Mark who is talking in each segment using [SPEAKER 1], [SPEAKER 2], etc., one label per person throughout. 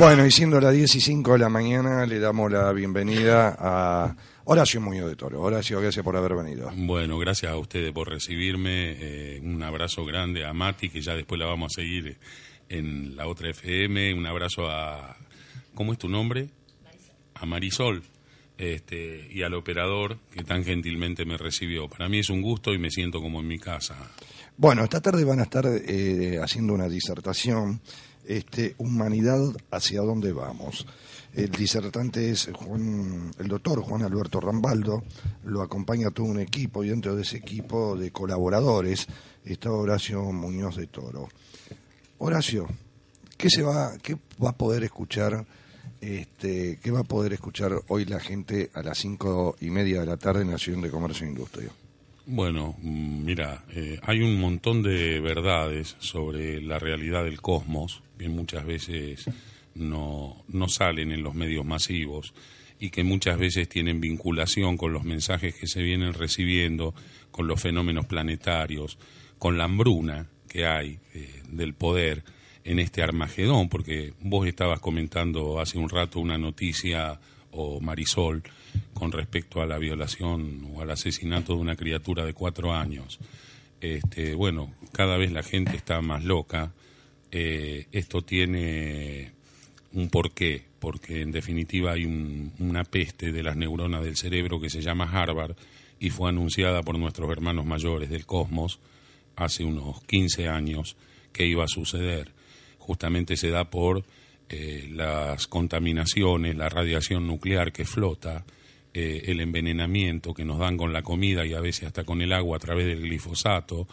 [SPEAKER 1] Bueno, y siendo las 10 y 5 de la mañana, le damos la bienvenida a Horacio Muñoz de Toro. Horacio, gracias por haber venido.
[SPEAKER 2] Bueno, gracias a ustedes por recibirme. Eh, un abrazo grande a Mati, que ya después la vamos a seguir en la otra FM. Un abrazo a. ¿Cómo es tu nombre? A Marisol. Este, y al operador que tan gentilmente me recibió. Para mí es un gusto y me siento como en mi casa.
[SPEAKER 1] Bueno, esta tarde van a estar eh, haciendo una disertación este, humanidad hacia dónde vamos. El disertante es Juan, el doctor Juan Alberto Rambaldo, lo acompaña todo un equipo y dentro de ese equipo de colaboradores está Horacio Muñoz de Toro. Horacio, ¿qué se va, qué va a poder escuchar, este, qué va a poder escuchar hoy la gente a las cinco y media de la tarde en la Ciudad de Comercio e Industria?
[SPEAKER 2] Bueno, mm, mira, eh, hay un montón de verdades sobre la realidad del cosmos que muchas veces no, no salen en los medios masivos y que muchas veces tienen vinculación con los mensajes que se vienen recibiendo, con los fenómenos planetarios, con la hambruna que hay eh, del poder en este Armagedón, porque vos estabas comentando hace un rato una noticia, o Marisol, con respecto a la violación o al asesinato de una criatura de cuatro años. Este, bueno, cada vez la gente está más loca. Eh, esto tiene un porqué, porque en definitiva hay una peste de las neuronas del cerebro que se llama Harvard y fue anunciada por nuestros hermanos mayores del cosmos hace unos 15 años que iba a suceder. Justamente se da por eh, las contaminaciones, la radiación nuclear que flota, eh, el envenenamiento que nos dan con la comida y a veces hasta con el agua a través del glifosato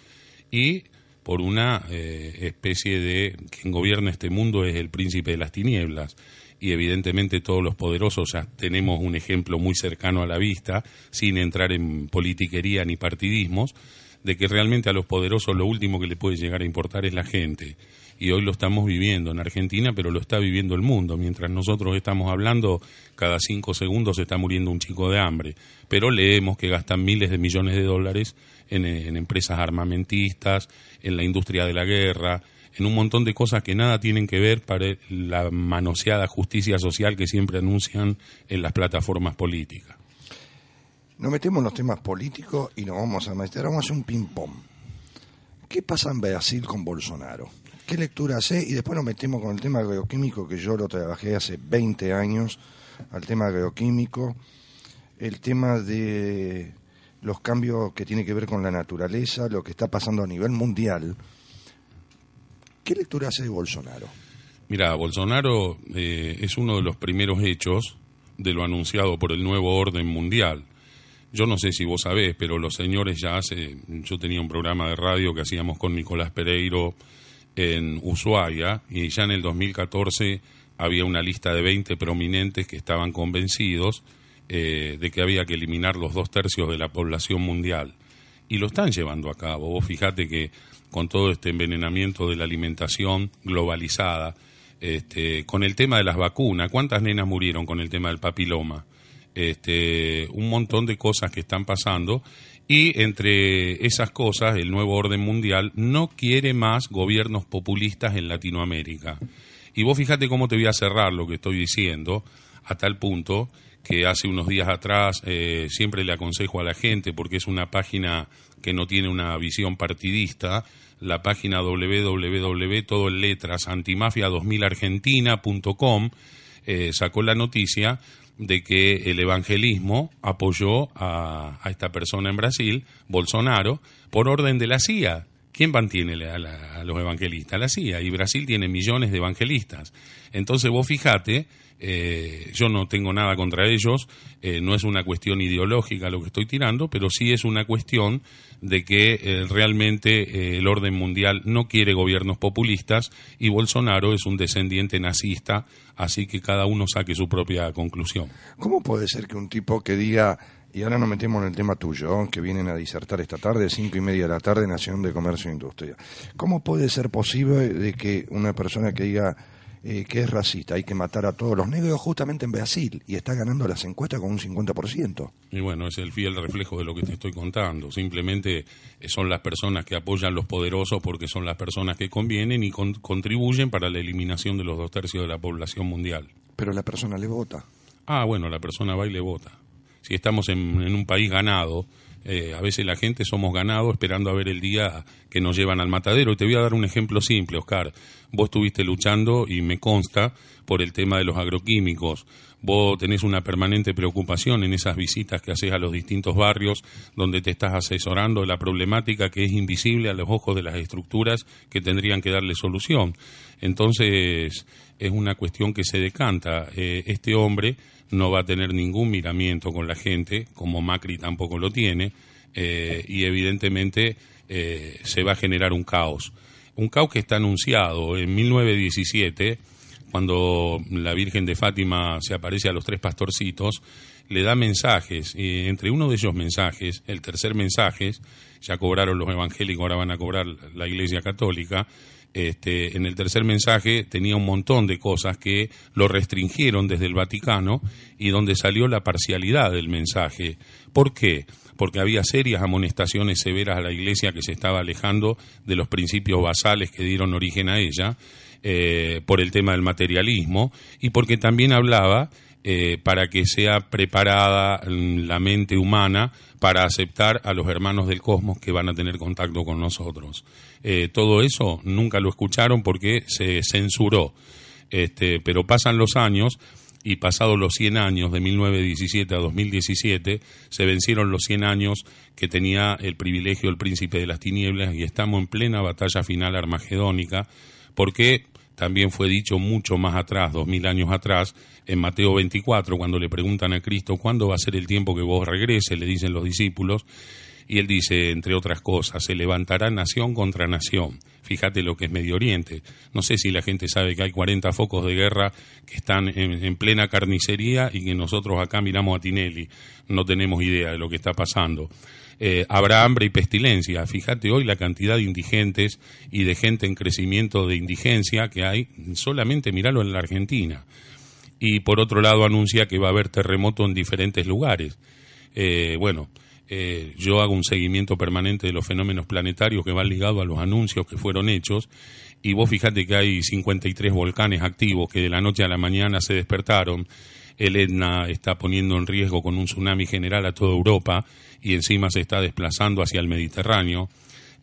[SPEAKER 2] y por una eh, especie de quien gobierna este mundo es el príncipe de las tinieblas. Y evidentemente todos los poderosos ya tenemos un ejemplo muy cercano a la vista sin entrar en politiquería ni partidismos de que realmente a los poderosos lo último que le puede llegar a importar es la gente y hoy lo estamos viviendo en Argentina, pero lo está viviendo el mundo. Mientras nosotros estamos hablando, cada cinco segundos se está muriendo un chico de hambre. Pero leemos que gastan miles de millones de dólares en, empresas armamentistas, en la industria de la guerra, en un montón de cosas que nada tienen que ver para la manoseada justicia social que siempre anuncian en las plataformas políticas.
[SPEAKER 1] Nos metemos en los temas políticos y nos vamos a meter, vamos a hacer un ping-pong. ¿Qué pasa en Brasil con Bolsonaro? ¿Qué lectura hace? Y después nos metemos con el tema agroquímico, que yo lo trabajé hace 20 años, al tema agroquímico, el tema de los cambios que tiene que ver con la naturaleza, lo que está pasando a nivel mundial. ¿Qué lectura hace de Bolsonaro?
[SPEAKER 2] Mira, Bolsonaro eh, es uno de los primeros hechos de lo anunciado por el nuevo orden mundial. Yo no sé si vos sabés, pero los señores ya hace, yo tenía un programa de radio que hacíamos con Nicolás Pereiro en Ushuaia y ya en el 2014 había una lista de 20 prominentes que estaban convencidos eh, de que había que eliminar los dos tercios de la población mundial. Y lo están llevando a cabo. Vos fijate que con todo este envenenamiento de la alimentación globalizada, este, con el tema de las vacunas, ¿cuántas nenas murieron con el tema del papiloma? Este, un montón de cosas que están pasando y entre esas cosas el nuevo orden mundial no quiere más gobiernos populistas en Latinoamérica. Y vos fíjate cómo te voy a cerrar lo que estoy diciendo, a tal punto que hace unos días atrás eh, siempre le aconsejo a la gente, porque es una página que no tiene una visión partidista, la página www, todo en letras, antimafia2000argentina.com, eh, sacó la noticia de que el evangelismo apoyó a, a esta persona en Brasil, Bolsonaro, por orden de la CIA ¿Quién mantiene a, los evangelistas? La CIA. Y Brasil tiene millones de evangelistas. Entonces vos fijate, eh, yo no tengo nada contra ellos, eh, no es una cuestión ideológica lo que estoy tirando, pero sí es una cuestión de que eh, realmente el orden mundial no quiere gobiernos populistas y Bolsonaro es un descendiente nazista, así que cada uno saque su propia conclusión.
[SPEAKER 1] ¿Cómo puede ser que un tipo que diga y ahora nos metemos en el tema tuyo, que vienen a disertar esta tarde, cinco y media de la tarde, Nación de Comercio e Industria. ¿Cómo puede ser posible de que una persona que diga eh, que es racista, hay que matar a todos los negros justamente en Brasil y está ganando las encuestas con un 50%?
[SPEAKER 2] Y bueno, es el fiel reflejo de lo que te estoy contando. Simplemente eh, son las personas que apoyan a los poderosos porque son las personas que convienen y contribuyen para la eliminación de los dos tercios de la población mundial.
[SPEAKER 1] Pero la persona le vota.
[SPEAKER 2] Ah, bueno, la persona va y le vota si estamos en, un país ganado, eh, a veces la gente somos ganados esperando a ver el día que nos llevan al matadero. Y te voy a dar un ejemplo simple, Oscar. Vos estuviste luchando, y me consta, por el tema de los agroquímicos. Vos tenés una permanente preocupación en esas visitas que haces a los distintos barrios donde te estás asesorando la problemática que es invisible a los ojos de las estructuras que tendrían que darle solución. Entonces, es una cuestión que se decanta. Eh, este hombre no va a tener ningún miramiento con la gente, como Macri tampoco lo tiene, eh, y evidentemente eh, se va a generar un caos. Un caos que está anunciado en 1917, cuando la Virgen de Fátima se aparece a los tres pastorcitos, le da mensajes, y entre uno de esos mensajes, el tercer mensaje, ya cobraron los evangélicos, ahora van a cobrar la Iglesia Católica, este, en el tercer mensaje tenía un montón de cosas que lo restringieron desde el Vaticano y donde salió la parcialidad del mensaje. ¿Por qué? Porque había serias amonestaciones severas a la Iglesia que se estaba alejando de los principios basales que dieron origen a ella, eh, por el tema del materialismo, y porque también hablaba eh, para que sea preparada la mente humana para aceptar a los hermanos del cosmos que van a tener contacto con nosotros. Eh, todo eso nunca lo escucharon porque se censuró. Este, pero pasan los años y pasados los 100 años, de 1917 a 2017, se vencieron los 100 años que tenía el privilegio el príncipe de las tinieblas y estamos en plena batalla final armagedónica, porque también fue dicho mucho más atrás, dos mil años atrás, en Mateo 24, cuando le preguntan a Cristo, ¿cuándo va a ser el tiempo que vos regrese? Le dicen los discípulos, y él dice, entre otras cosas, se levantará nación contra nación. Fíjate lo que es Medio Oriente. No sé si la gente sabe que hay 40 focos de guerra que están en, plena carnicería y que nosotros acá miramos a Tinelli. No tenemos idea de lo que está pasando. Eh, habrá hambre y pestilencia. Fíjate hoy la cantidad de indigentes y de gente en crecimiento de indigencia que hay, solamente miralo en la Argentina. Y por otro lado anuncia que va a haber terremoto en diferentes lugares. Eh, bueno, eh, yo hago un seguimiento permanente de los fenómenos planetarios que van ligados a los anuncios que fueron hechos y vos fíjate que hay 53 volcanes activos que de la noche a la mañana se despertaron. El Etna está poniendo en riesgo con un tsunami general a toda Europa y encima se está desplazando hacia el Mediterráneo.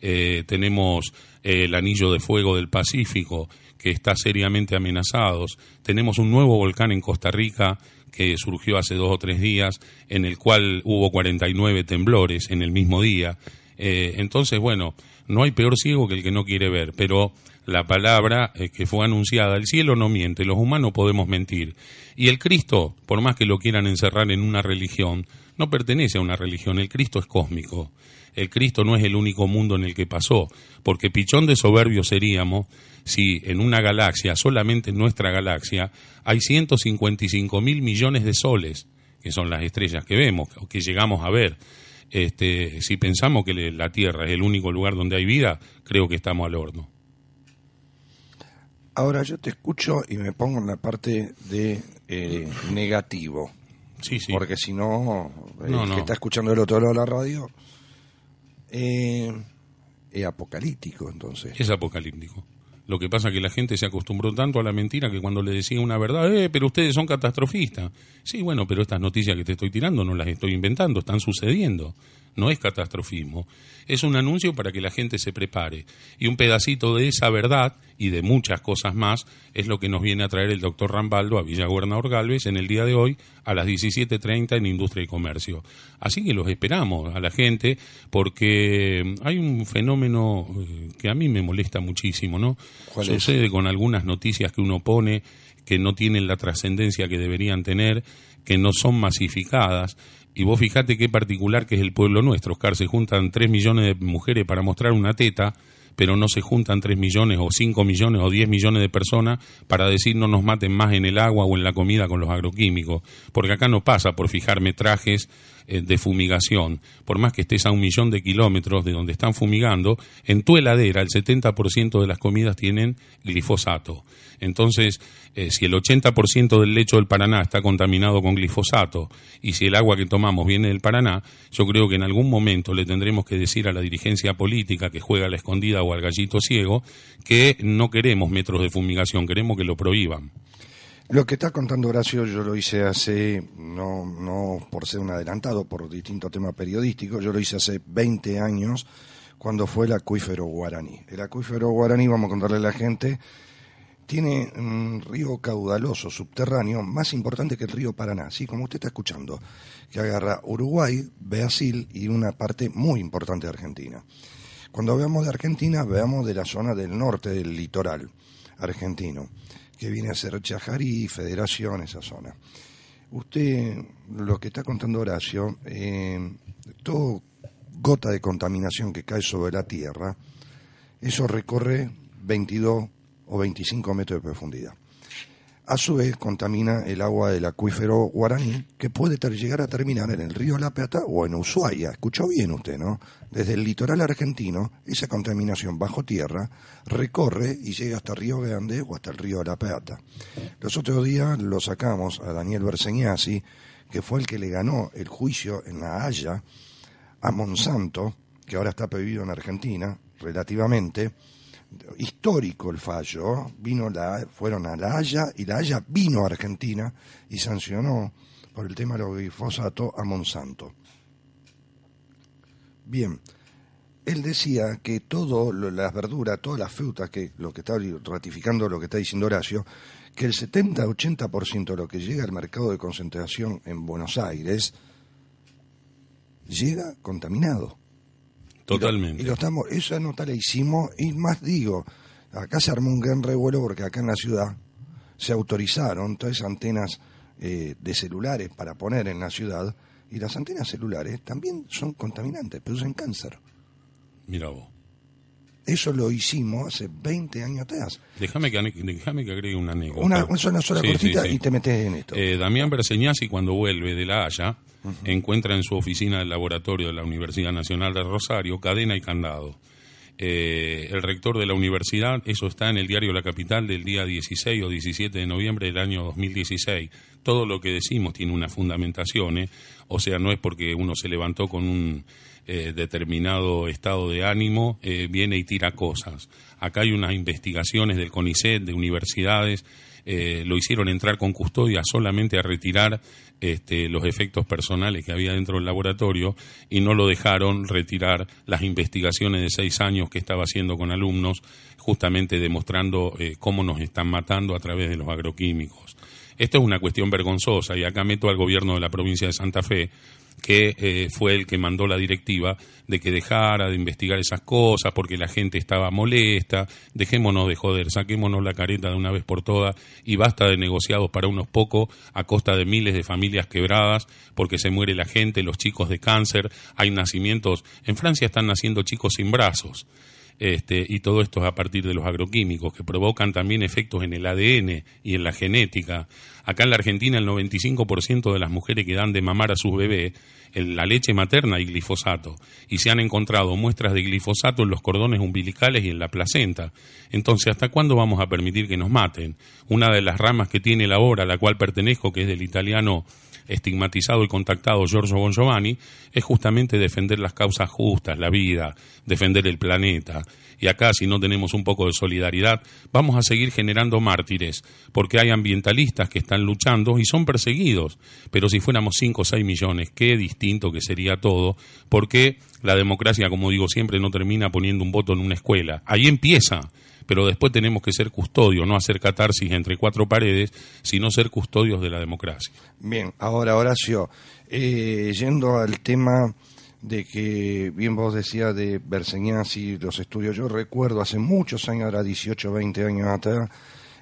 [SPEAKER 2] Eh, tenemos eh, el anillo de fuego del Pacífico que está seriamente amenazado. Tenemos un nuevo volcán en Costa Rica que surgió hace dos o tres días, en el cual hubo 49 temblores en el mismo día. Eh, entonces, bueno, no hay peor ciego que el que no quiere ver, pero la palabra que fue anunciada, el cielo no miente, los humanos podemos mentir. Y el Cristo, por más que lo quieran encerrar en una religión, no pertenece a una religión, el Cristo es cósmico. El Cristo no es el único mundo en el que pasó, porque pichón de soberbio seríamos si en una galaxia, solamente en nuestra galaxia, hay 155 mil millones de soles, que son las estrellas que vemos, o que llegamos a ver. Este, si pensamos que la Tierra es el único lugar donde hay vida, creo que estamos al horno.
[SPEAKER 1] Ahora yo te escucho y me pongo en la parte de eh, negativo.
[SPEAKER 2] Sí, sí.
[SPEAKER 1] Porque si no, el que está escuchando el otro lado de la radio eh, es apocalíptico, entonces.
[SPEAKER 2] Es apocalíptico. Lo que pasa es que la gente se acostumbró tanto a la mentira que cuando le decía una verdad, eh, pero ustedes son catastrofistas. Sí, bueno, pero estas noticias que te estoy tirando no las estoy inventando, están sucediendo. No es catastrofismo. Es un anuncio para que la gente se prepare. Y un pedacito de esa verdad y de muchas cosas más, es lo que nos viene a traer el doctor Rambaldo a Villa Gobernador Galvez en el día de hoy a las 17.30 en Industria y Comercio. Así que los esperamos a la gente porque hay un fenómeno eh, que a mí me molesta muchísimo, ¿no? Sucede con algunas noticias que uno pone que no tienen la trascendencia que deberían tener, que no son masificadas. Y vos fijate qué particular que es el pueblo nuestro, Oscar, se juntan 3 millones de mujeres para mostrar una teta pero no se juntan 3 millones o 5 millones o 10 millones de personas para decir no nos maten más en el agua o en la comida con los agroquímicos, porque acá no pasa por fijar metrajes eh, de fumigación, por más que estés a un millón de kilómetros de donde están fumigando, en tu heladera el 70% de las comidas tienen glifosato. Entonces, eh, si el 80% del lecho del Paraná está contaminado con glifosato y si el agua que tomamos viene del Paraná, yo creo que en algún momento le tendremos que decir a la dirigencia política que juega a la escondida o al gallito ciego que no queremos metros de fumigación, queremos que lo prohíban.
[SPEAKER 1] Lo que está contando Horacio yo lo hice hace, no, no por ser un adelantado, por distintos temas periodísticos, yo lo hice hace 20 años cuando fue el acuífero guaraní. El acuífero guaraní, vamos a contarle a la gente, tiene un río caudaloso subterráneo más importante que el río Paraná, así como usted está escuchando, que agarra Uruguay, Brasil y una parte muy importante de Argentina. Cuando hablamos de Argentina, veamos de la zona del norte del litoral argentino, que viene a ser Chajarí, Federación, esa zona. Usted, lo que está contando Horacio, eh, todo gota de contaminación que cae sobre la tierra, eso recorre 22 o 25 metros de profundidad. A su vez, contamina el agua del acuífero guaraní, que puede llegar a terminar en el río La Plata o en Ushuaia. Escuchó bien usted, ¿no? Desde el litoral argentino, esa contaminación bajo tierra recorre y llega hasta Río Grande o hasta el río La Plata. Los otros días lo sacamos a Daniel Berseñasi, que fue el que le ganó el juicio en La Haya a Monsanto, que ahora está prohibido en Argentina, relativamente, histórico el fallo, vino la, fueron a La Haya y La Haya vino a Argentina y sancionó por el tema del glifosato a Monsanto. Bien, él decía que todo, las verduras, todas las frutas, que lo que está ratificando lo que está diciendo Horacio, que el 70-80% de lo que llega al mercado de concentración en Buenos Aires llega contaminado.
[SPEAKER 2] Totalmente.
[SPEAKER 1] Y, lo, estamos, esa nota la hicimos, y más digo, acá se armó un gran revuelo porque acá en la ciudad se autorizaron todas esas antenas eh, de celulares para poner en la ciudad, y las antenas celulares también son contaminantes, producen cáncer.
[SPEAKER 2] Mira vos.
[SPEAKER 1] Eso lo hicimos hace 20 años atrás.
[SPEAKER 2] Déjame que, déjame que agregue una anécdota.
[SPEAKER 1] Una, una sola cortita y te metes en esto.
[SPEAKER 2] Eh, Damián Berseñasi, cuando vuelve de La Haya, encuentra en su oficina del laboratorio de la Universidad Nacional de Rosario cadena y candado. Eh, el rector de la universidad, eso está en el diario La Capital del día 16 o 17 de noviembre del año 2016. Todo lo que decimos tiene una fundamentación, ¿eh? o sea, no es porque uno se levantó con un eh, determinado estado de ánimo, viene y tira cosas. Acá hay unas investigaciones del CONICET, de universidades, lo hicieron entrar con custodia solamente a retirar este, los efectos personales que había dentro del laboratorio y no lo dejaron retirar las investigaciones de seis años que estaba haciendo con alumnos, justamente demostrando eh, cómo nos están matando a través de los agroquímicos. Esto es una cuestión vergonzosa y acá meto al gobierno de la provincia de Santa Fe que eh, fue el que mandó la directiva de que dejara de investigar esas cosas porque la gente estaba molesta, dejémonos de joder, saquémonos la careta de una vez por todas y basta de negociados para unos pocos a costa de miles de familias quebradas porque se muere la gente, los chicos de cáncer, hay nacimientos, en Francia están naciendo chicos sin brazos. Este, y todo esto es a partir de los agroquímicos que provocan también efectos en el ADN y en la genética. Acá en la Argentina el 95% de las mujeres que dan de mamar a sus bebés en la leche materna y glifosato y se han encontrado muestras de glifosato en los cordones umbilicales y en la placenta. Entonces, ¿hasta cuándo vamos a permitir que nos maten? Una de las ramas que tiene la obra a la cual pertenezco, que es del italiano estigmatizado y contactado Giorgio Bon Giovanni es justamente defender las causas justas, la vida, defender el planeta. Y acá, si no tenemos un poco de solidaridad, vamos a seguir generando mártires, porque hay ambientalistas que están luchando y son perseguidos. Pero si fuéramos 5 o 6 millones, qué distinto que sería todo, porque la democracia, como digo siempre, no termina poniendo un voto en una escuela. Ahí empieza pero después tenemos que ser custodios, no hacer catarsis entre cuatro paredes, sino ser custodios de la democracia.
[SPEAKER 1] Bien, ahora Horacio, eh, yendo al tema de que bien vos decías de Berseñas y los estudios, yo recuerdo hace muchos años, ahora 18, 20 años atrás,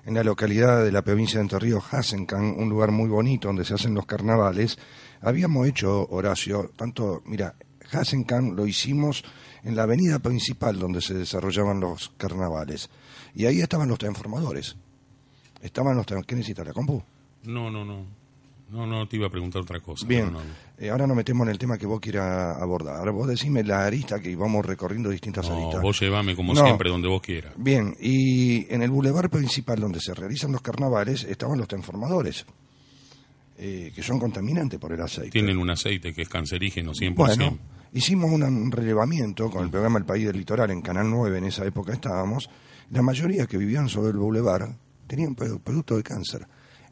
[SPEAKER 1] en la localidad de la provincia de Entre Ríos, Hasencan, un lugar muy bonito donde se hacen los carnavales, habíamos hecho, Horacio, tanto, mira, Hasencan lo hicimos en la avenida principal donde se desarrollaban los carnavales. Y ahí estaban los transformadores. Estaban los ¿Qué necesita la compu?
[SPEAKER 2] No, no, no. No, no, te iba a preguntar otra cosa.
[SPEAKER 1] Bien, eh, ahora nos metemos en el tema que vos quieras abordar. Ahora vos decime la arista que vamos recorriendo distintas
[SPEAKER 2] no,
[SPEAKER 1] aristas.
[SPEAKER 2] vos llevame como siempre donde vos quieras.
[SPEAKER 1] Bien, y en el bulevar principal donde se realizan los carnavales estaban los transformadores. Eh, que son contaminantes por el aceite.
[SPEAKER 2] Tienen un aceite que es cancerígeno 100%.
[SPEAKER 1] Bueno, hicimos un relevamiento con el programa El País del Litoral en Canal 9, en esa época estábamos. La mayoría que vivían sobre el bulevar tenían producto de cáncer.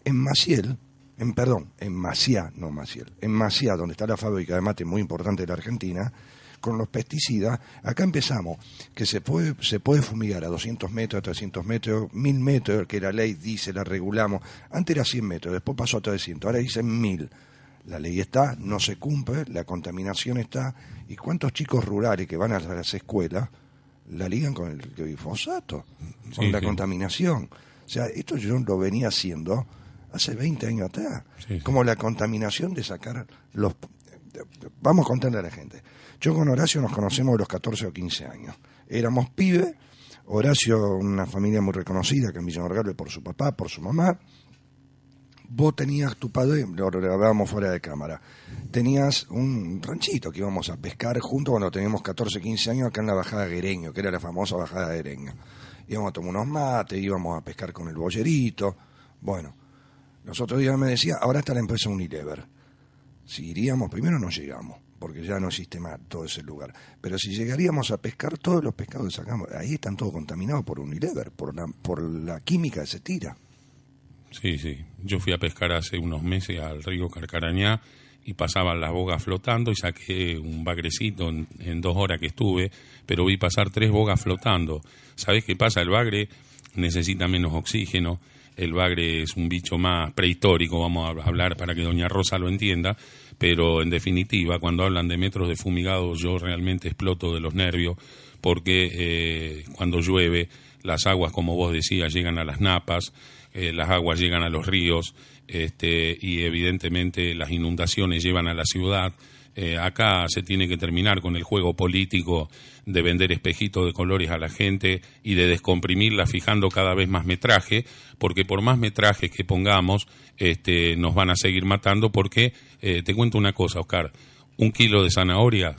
[SPEAKER 1] En Maciel, en perdón, en Maciá, no Maciel, en Maciá, donde está la fábrica de mate muy importante de la Argentina, con los pesticidas, acá empezamos, que se puede, se puede fumigar a 200 metros, a 300 metros, 1000 metros, que la ley dice, la regulamos. Antes era 100 metros, después pasó a 300, ahora dicen 1000. La ley está, no se cumple, la contaminación está. ¿Y cuántos chicos rurales que van a las escuelas la ligan con el glifosato, con la contaminación? O sea, esto yo lo venía haciendo hace 20 años atrás. Como la contaminación de sacar los... Vamos a contarle a la gente. Yo con Horacio nos conocemos de los 14 o 15 años. Éramos pibes. Horacio, una familia muy reconocida, que en Villa por su papá, por su mamá. Vos tenías tu padre, lo hablábamos fuera de cámara, tenías un ranchito que íbamos a pescar juntos cuando teníamos 14, 15 años acá en la bajada Guereño, que era la famosa bajada de Guereño. Íbamos a tomar unos mates, íbamos a pescar con el bollerito. Bueno, los otros días me decía, ahora está la empresa Unilever. Si iríamos, primero no llegamos, porque ya no existe más todo ese lugar. Pero si llegaríamos a pescar, todos los pescados que sacamos, ahí están todos contaminados por Unilever, por la, por la química que se tira.
[SPEAKER 2] Sí, sí. Yo fui a pescar hace unos meses al río Carcarañá y pasaban las bogas flotando y saqué un bagrecito en, en, dos horas que estuve, pero vi pasar tres bogas flotando. ¿Sabés qué pasa? El bagre necesita menos oxígeno, el bagre es un bicho más prehistórico, vamos a hablar para que doña Rosa lo entienda, pero en definitiva, cuando hablan de metros de fumigado, yo realmente exploto de los nervios, porque eh, cuando llueve, las aguas, como vos decías, llegan a las napas, eh, las aguas llegan a los ríos, este, y evidentemente las inundaciones llevan a la ciudad, eh, acá se tiene que terminar con el juego político de vender espejitos de colores a la gente y de descomprimirla fijando cada vez más metraje, porque por más metraje que pongamos, este, nos van a seguir matando, porque eh, te cuento una cosa, Oscar, un kilo de zanahoria,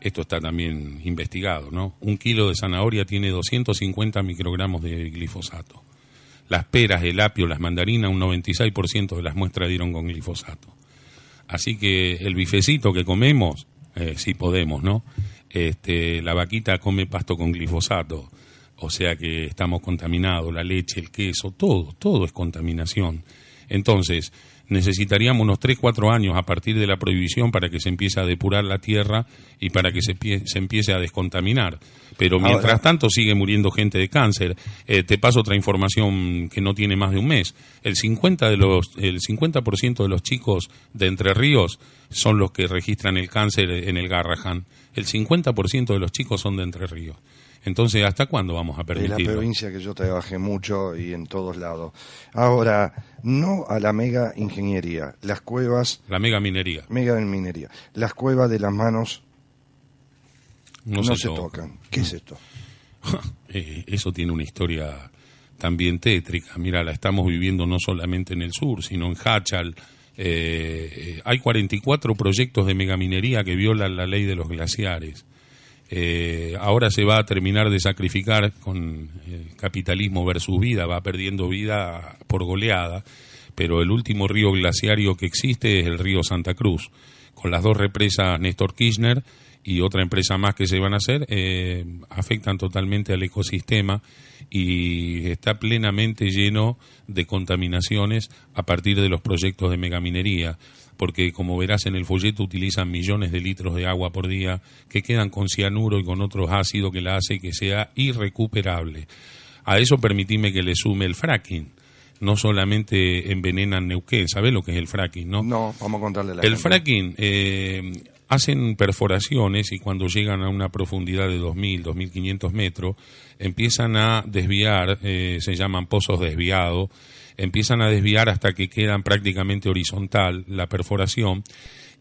[SPEAKER 2] esto está también investigado, ¿no? Un kilo de zanahoria tiene 250 microgramos de glifosato. Las peras, el apio, las mandarinas, un 96% de las muestras dieron con glifosato. Así que el bifecito que comemos, eh, sí podemos, ¿no? Este, la vaquita come pasto con glifosato, o sea que estamos contaminados, la leche, el queso, todo, todo es contaminación. Entonces, necesitaríamos unos 3, 4 años a partir de la prohibición para que se empiece a depurar la tierra y para que se, se empiece a descontaminar. Pero mientras tanto sigue muriendo gente de cáncer. Eh, te paso otra información que no tiene más de un mes. El 50%, de los, el 50 de los chicos de Entre Ríos son los que registran el cáncer en el Garrahan. El 50% de los chicos son de Entre Ríos. Entonces, ¿hasta cuándo vamos a permitirlo?
[SPEAKER 1] Es la provincia que yo trabajé mucho y en todos lados. Ahora, no a la mega ingeniería, las cuevas...
[SPEAKER 2] La mega minería.
[SPEAKER 1] Mega minería. Las cuevas de las manos no, se, tocan. ¿Qué es esto?
[SPEAKER 2] Eh, eso tiene una historia también tétrica. Mira, la estamos viviendo no solamente en el sur, sino en Hachal. Eh, eh, hay 44 proyectos de megaminería que violan la ley de los glaciares. Ahora se va a terminar de sacrificar con el capitalismo versus vida, va perdiendo vida por goleada, pero el último río glaciario que existe es el río Santa Cruz, con las dos represas Néstor Kirchner y otra empresa más que se van a hacer eh, afectan totalmente al ecosistema y está plenamente lleno de contaminaciones a partir de los proyectos de megaminería, porque como verás en el folleto utilizan millones de litros de agua por día que quedan con cianuro y con otros ácidos que la hace que sea irrecuperable. A eso permitime que le sume el fracking. No solamente envenenan Neuquén, ¿sabes lo que es el fracking? No,
[SPEAKER 1] no vamos a contarle la
[SPEAKER 2] El fracking, eh, hacen perforaciones y cuando llegan a una profundidad de 2.000, 2.500 metros, empiezan a desviar, eh, se llaman pozos desviados, empiezan a desviar hasta que quedan prácticamente horizontal la perforación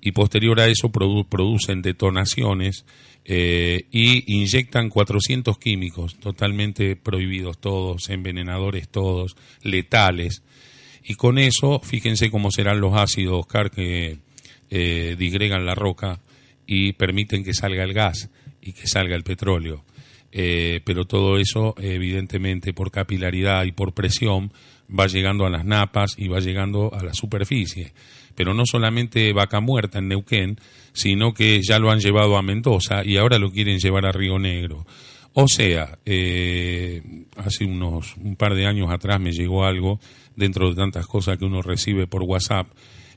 [SPEAKER 2] y posterior a eso producen detonaciones eh, y inyectan 400 químicos totalmente prohibidos todos, envenenadores todos, letales. Y con eso, fíjense cómo serán los ácidos, Oscar, que eh, la roca y permiten que salga el gas y que salga el petróleo. Eh, pero todo eso, evidentemente, por capilaridad y por presión, va llegando a las napas y va llegando a la superficie. Pero no solamente vaca muerta en Neuquén, sino que ya lo han llevado a Mendoza y ahora lo quieren llevar a Río Negro. O sea, eh, hace unos un par de años atrás me llegó algo dentro de tantas cosas que uno recibe por WhatsApp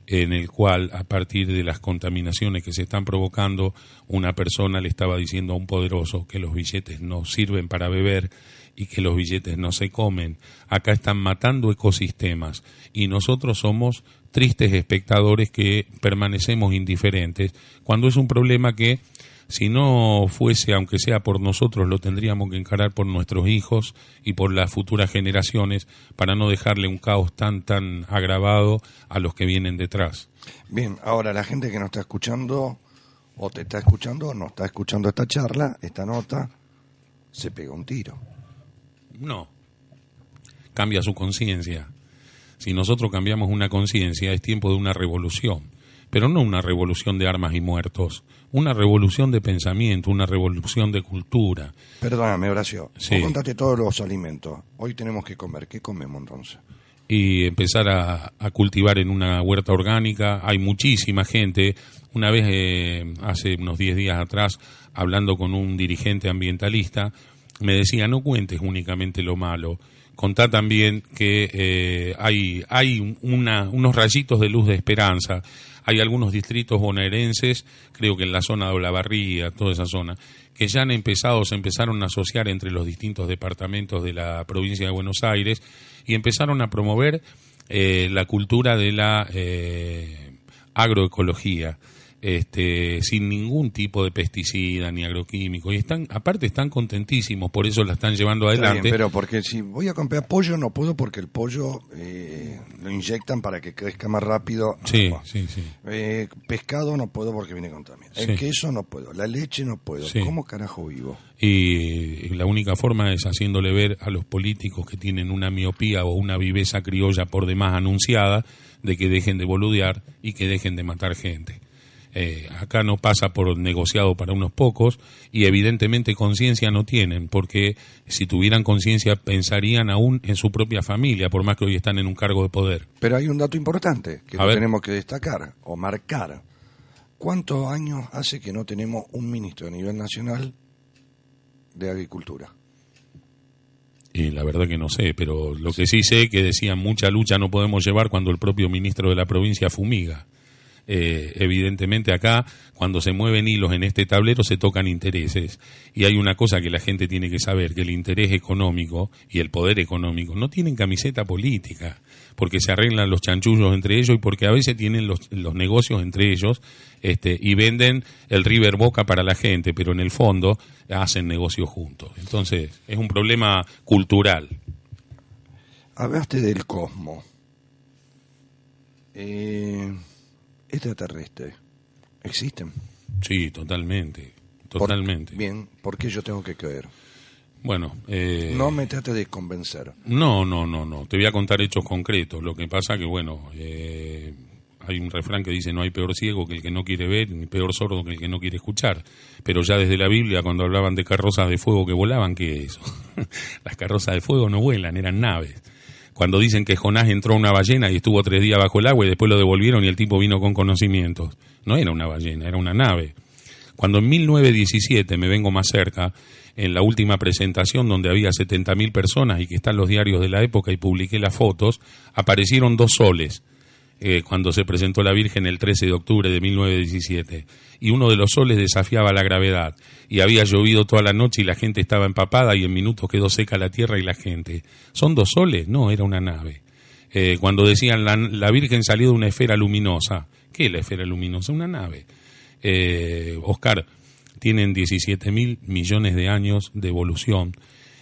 [SPEAKER 2] en el cual a partir de las contaminaciones que se están provocando, una persona le estaba diciendo a un poderoso que los billetes no sirven para beber y que los billetes no se comen. Acá están matando ecosistemas y nosotros somos tristes espectadores que permanecemos indiferentes cuando es un problema que si no fuese, aunque sea por nosotros, lo tendríamos que encarar por nuestros hijos y por las futuras generaciones para no dejarle un caos tan, tan agravado a los que vienen detrás.
[SPEAKER 1] Bien, ahora la gente que nos está escuchando, o te está escuchando, o no está escuchando esta charla, esta nota, se pega un tiro.
[SPEAKER 2] No. Cambia su conciencia. Si nosotros cambiamos una conciencia, es tiempo de una revolución. Pero no una revolución de armas y muertos, una revolución de pensamiento, una revolución de cultura.
[SPEAKER 1] Perdóname, Horacio. Sí. contate todos los alimentos. Hoy tenemos que comer. ¿Qué comemos entonces?
[SPEAKER 2] Y empezar a, cultivar en una huerta orgánica. Hay muchísima gente. Una vez, eh, hace unos 10 días atrás, hablando con un dirigente ambientalista, me decía, no cuentes únicamente lo malo, contá también que eh, hay, hay unos rayitos de luz de esperanza. Hay algunos distritos bonaerenses, creo que en la zona de Olavarría, toda esa zona, que ya han empezado, se empezaron a asociar entre los distintos departamentos de la provincia de Buenos Aires y empezaron a promover eh, la cultura de la eh, agroecología este, sin ningún tipo de pesticida ni agroquímico. Y están, aparte están contentísimos, por eso la están llevando adelante.
[SPEAKER 1] pero porque si voy a comprar pollo no puedo porque el pollo eh, lo inyectan para que crezca más rápido.
[SPEAKER 2] Sí, sí, sí.
[SPEAKER 1] Eh, pescado no puedo porque viene contaminado. El queso no puedo. La leche no puedo. ¿Cómo carajo vivo?
[SPEAKER 2] Y la única forma es haciéndole ver a los políticos que tienen una miopía o una viveza criolla por demás anunciada de que dejen de boludear y que dejen de matar gente. Eh, acá no pasa por negociado para unos pocos y evidentemente conciencia no tienen, porque si tuvieran conciencia pensarían aún en su propia familia, por más que hoy están en un cargo de poder.
[SPEAKER 1] Pero hay un dato importante que tenemos que destacar o marcar. ¿Cuántos años hace que no tenemos un ministro a nivel nacional de Agricultura?
[SPEAKER 2] Y la verdad que no sé, pero lo que sí sé que decían mucha lucha no podemos llevar cuando el propio ministro de la provincia fumiga. Eh, evidentemente acá, cuando se mueven hilos en este tablero, se tocan intereses. Y hay una cosa que la gente tiene que saber, que el interés económico y el poder económico no tienen camiseta política, porque se arreglan los chanchullos entre ellos y porque a veces tienen los, los negocios entre ellos este, y venden el River Boca para la gente, pero en el fondo hacen negocios juntos. Entonces, es un problema cultural.
[SPEAKER 1] Hablaste del cosmos. Eh, extraterrestres existen.
[SPEAKER 2] Sí, totalmente, totalmente.
[SPEAKER 1] bien, ¿por qué yo tengo que creer?
[SPEAKER 2] Bueno, eh,
[SPEAKER 1] no me trate de convencer.
[SPEAKER 2] No, no, no, no. Te voy a contar hechos concretos. Lo que pasa que, bueno, eh, hay un refrán que dice no hay peor ciego que el que no quiere ver, ni peor sordo que el que no quiere escuchar. Pero ya desde la Biblia, cuando hablaban de carrozas de fuego que volaban, ¿qué es eso? Las carrozas de fuego no vuelan, eran naves cuando dicen que Jonás entró a una ballena y estuvo tres días bajo el agua y después lo devolvieron y el tipo vino con conocimientos. No era una ballena, era una nave. Cuando en 1917 me vengo más cerca, en la última presentación donde había 70.000 personas y que están los diarios de la época y publiqué las fotos, aparecieron dos soles eh, cuando se presentó la Virgen el 13 de octubre de 1917. Y uno de los soles desafiaba la gravedad. Y había llovido toda la noche y la gente estaba empapada y en minutos quedó seca la tierra y la gente. ¿Son dos soles? No, era una nave. Eh, cuando decían la, Virgen salió de una esfera luminosa. ¿Qué es la esfera luminosa? Una nave. Eh, Oscar, tienen 17 mil millones de años de evolución.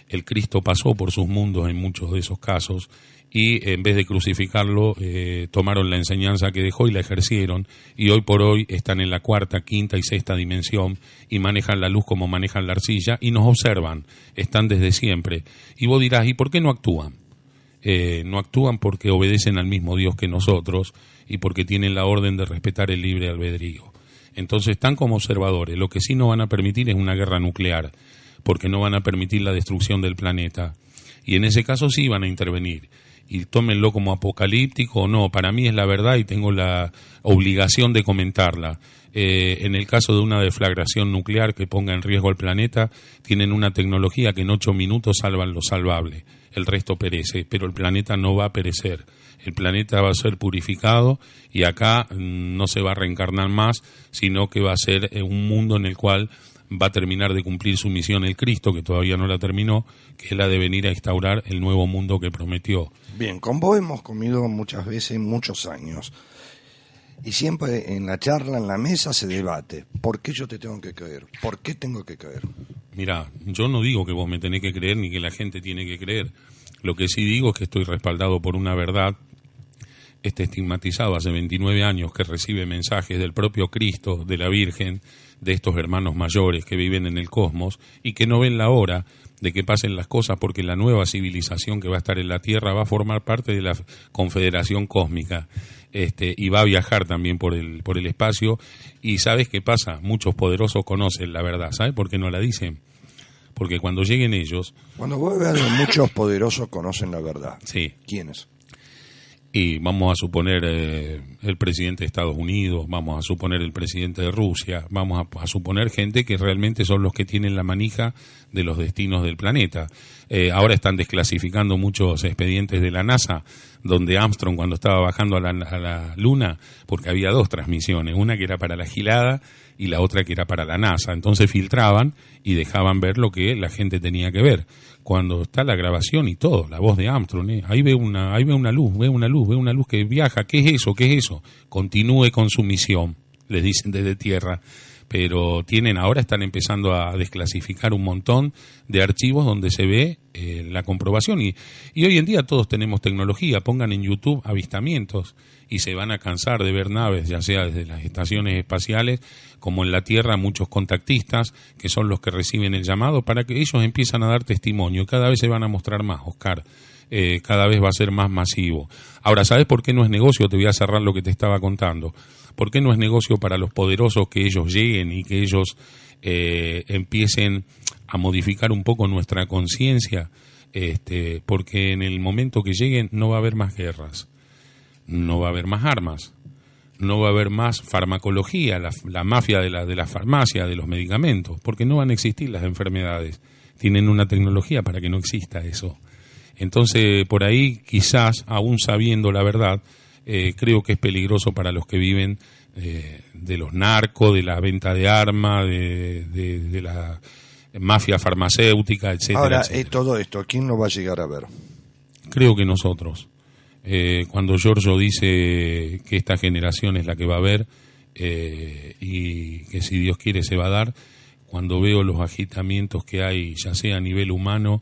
[SPEAKER 2] El Cristo pasó por sus mundos en muchos de esos casos y en vez de crucificarlo eh, tomaron la enseñanza que dejó y la ejercieron y hoy por hoy están en la cuarta, quinta y sexta dimensión y manejan la luz como manejan la arcilla y nos observan, están desde siempre. Y vos dirás, ¿y por qué no actúan? Eh, no actúan porque obedecen al mismo Dios que nosotros y porque tienen la orden de respetar el libre albedrío. Entonces están como observadores. Lo que sí no van a permitir es una guerra nuclear, porque no van a permitir la destrucción del planeta. Y en ese caso sí van a intervenir y tómenlo como apocalíptico o no, para mí es la verdad y tengo la obligación de comentarla. Eh, en el caso de una deflagración nuclear que ponga en riesgo al planeta, tienen una tecnología que en ocho minutos salvan lo salvable, el resto perece, pero el planeta no va a perecer, el planeta va a ser purificado y acá mm, no se va a reencarnar más, sino que va a ser eh, un mundo en el cual va a terminar de cumplir su misión el Cristo, que todavía no la terminó, que es la de venir a instaurar el nuevo mundo que prometió.
[SPEAKER 1] Bien, con vos hemos comido muchas veces, muchos años. Y siempre en la charla, en la mesa, se debate. ¿Por qué yo te tengo que creer? ¿Por qué tengo que creer?
[SPEAKER 2] Mira, yo no digo que vos me tenés que creer ni que la gente tiene que creer. Lo que sí digo es que estoy respaldado por una verdad este estigmatizado hace 29 años que recibe mensajes del propio Cristo, de la Virgen, de estos hermanos mayores que viven en el cosmos y que no ven la hora de que pasen las cosas porque la nueva civilización que va a estar en la Tierra va a formar parte de la Confederación Cósmica este, y va a viajar también por el, por el espacio. Y ¿sabes qué pasa? Muchos poderosos conocen la verdad. ¿Sabes por qué no la dicen? Porque cuando lleguen ellos...
[SPEAKER 1] Cuando vos veas muchos poderosos conocen la verdad.
[SPEAKER 2] Sí.
[SPEAKER 1] ¿Quiénes?
[SPEAKER 2] Y vamos a suponer eh, el presidente de Estados Unidos, vamos a suponer el presidente de Rusia, vamos a, suponer gente que realmente son los que tienen la manija de los destinos del planeta. Eh, ahora están desclasificando muchos expedientes de la NASA, donde Armstrong cuando estaba bajando a la, a la Luna, porque había dos transmisiones, una que era para la gilada y la otra que era para la NASA. Entonces filtraban y dejaban ver lo que la gente tenía que ver cuando está la grabación y todo, la voz de Armstrong, ¿eh? ahí ve una, ahí ve una luz, ve una luz, ve una luz que viaja, ¿qué es eso? ¿Qué es eso? Continúe con su misión, les dicen desde tierra pero tienen ahora están empezando a desclasificar un montón de archivos donde se ve eh, la comprobación y, y, hoy en día todos tenemos tecnología, pongan en YouTube avistamientos y se van a cansar de ver naves, ya sea desde las estaciones espaciales como en la Tierra, muchos contactistas que son los que reciben el llamado para que ellos empiezan a dar testimonio, cada vez se van a mostrar más, Oscar. Eh, cada vez va a ser más masivo. Ahora, ¿sabes por qué no es negocio? Te voy a cerrar lo que te estaba contando ¿Por qué no es negocio para los poderosos que ellos lleguen y que ellos eh, empiecen a modificar un poco nuestra conciencia? Este, porque en el momento que lleguen no va a haber más guerras, no va a haber más armas, no va a haber más farmacología, la, mafia de la, de la farmacia, de los medicamentos, porque no van a existir las enfermedades. Tienen una tecnología para que no exista eso. Entonces, por ahí, quizás, aún sabiendo la verdad, eh, creo que es peligroso para los que viven eh, de los narcos, de la venta de armas, de, la mafia farmacéutica, etcétera.
[SPEAKER 1] Ahora, eh, todo esto, ¿quién lo va a llegar a ver?
[SPEAKER 2] Creo que nosotros. cuando Giorgio dice que esta generación es la que va a ver y que si Dios quiere se va a dar, cuando veo los agitamientos que hay, ya sea a nivel humano,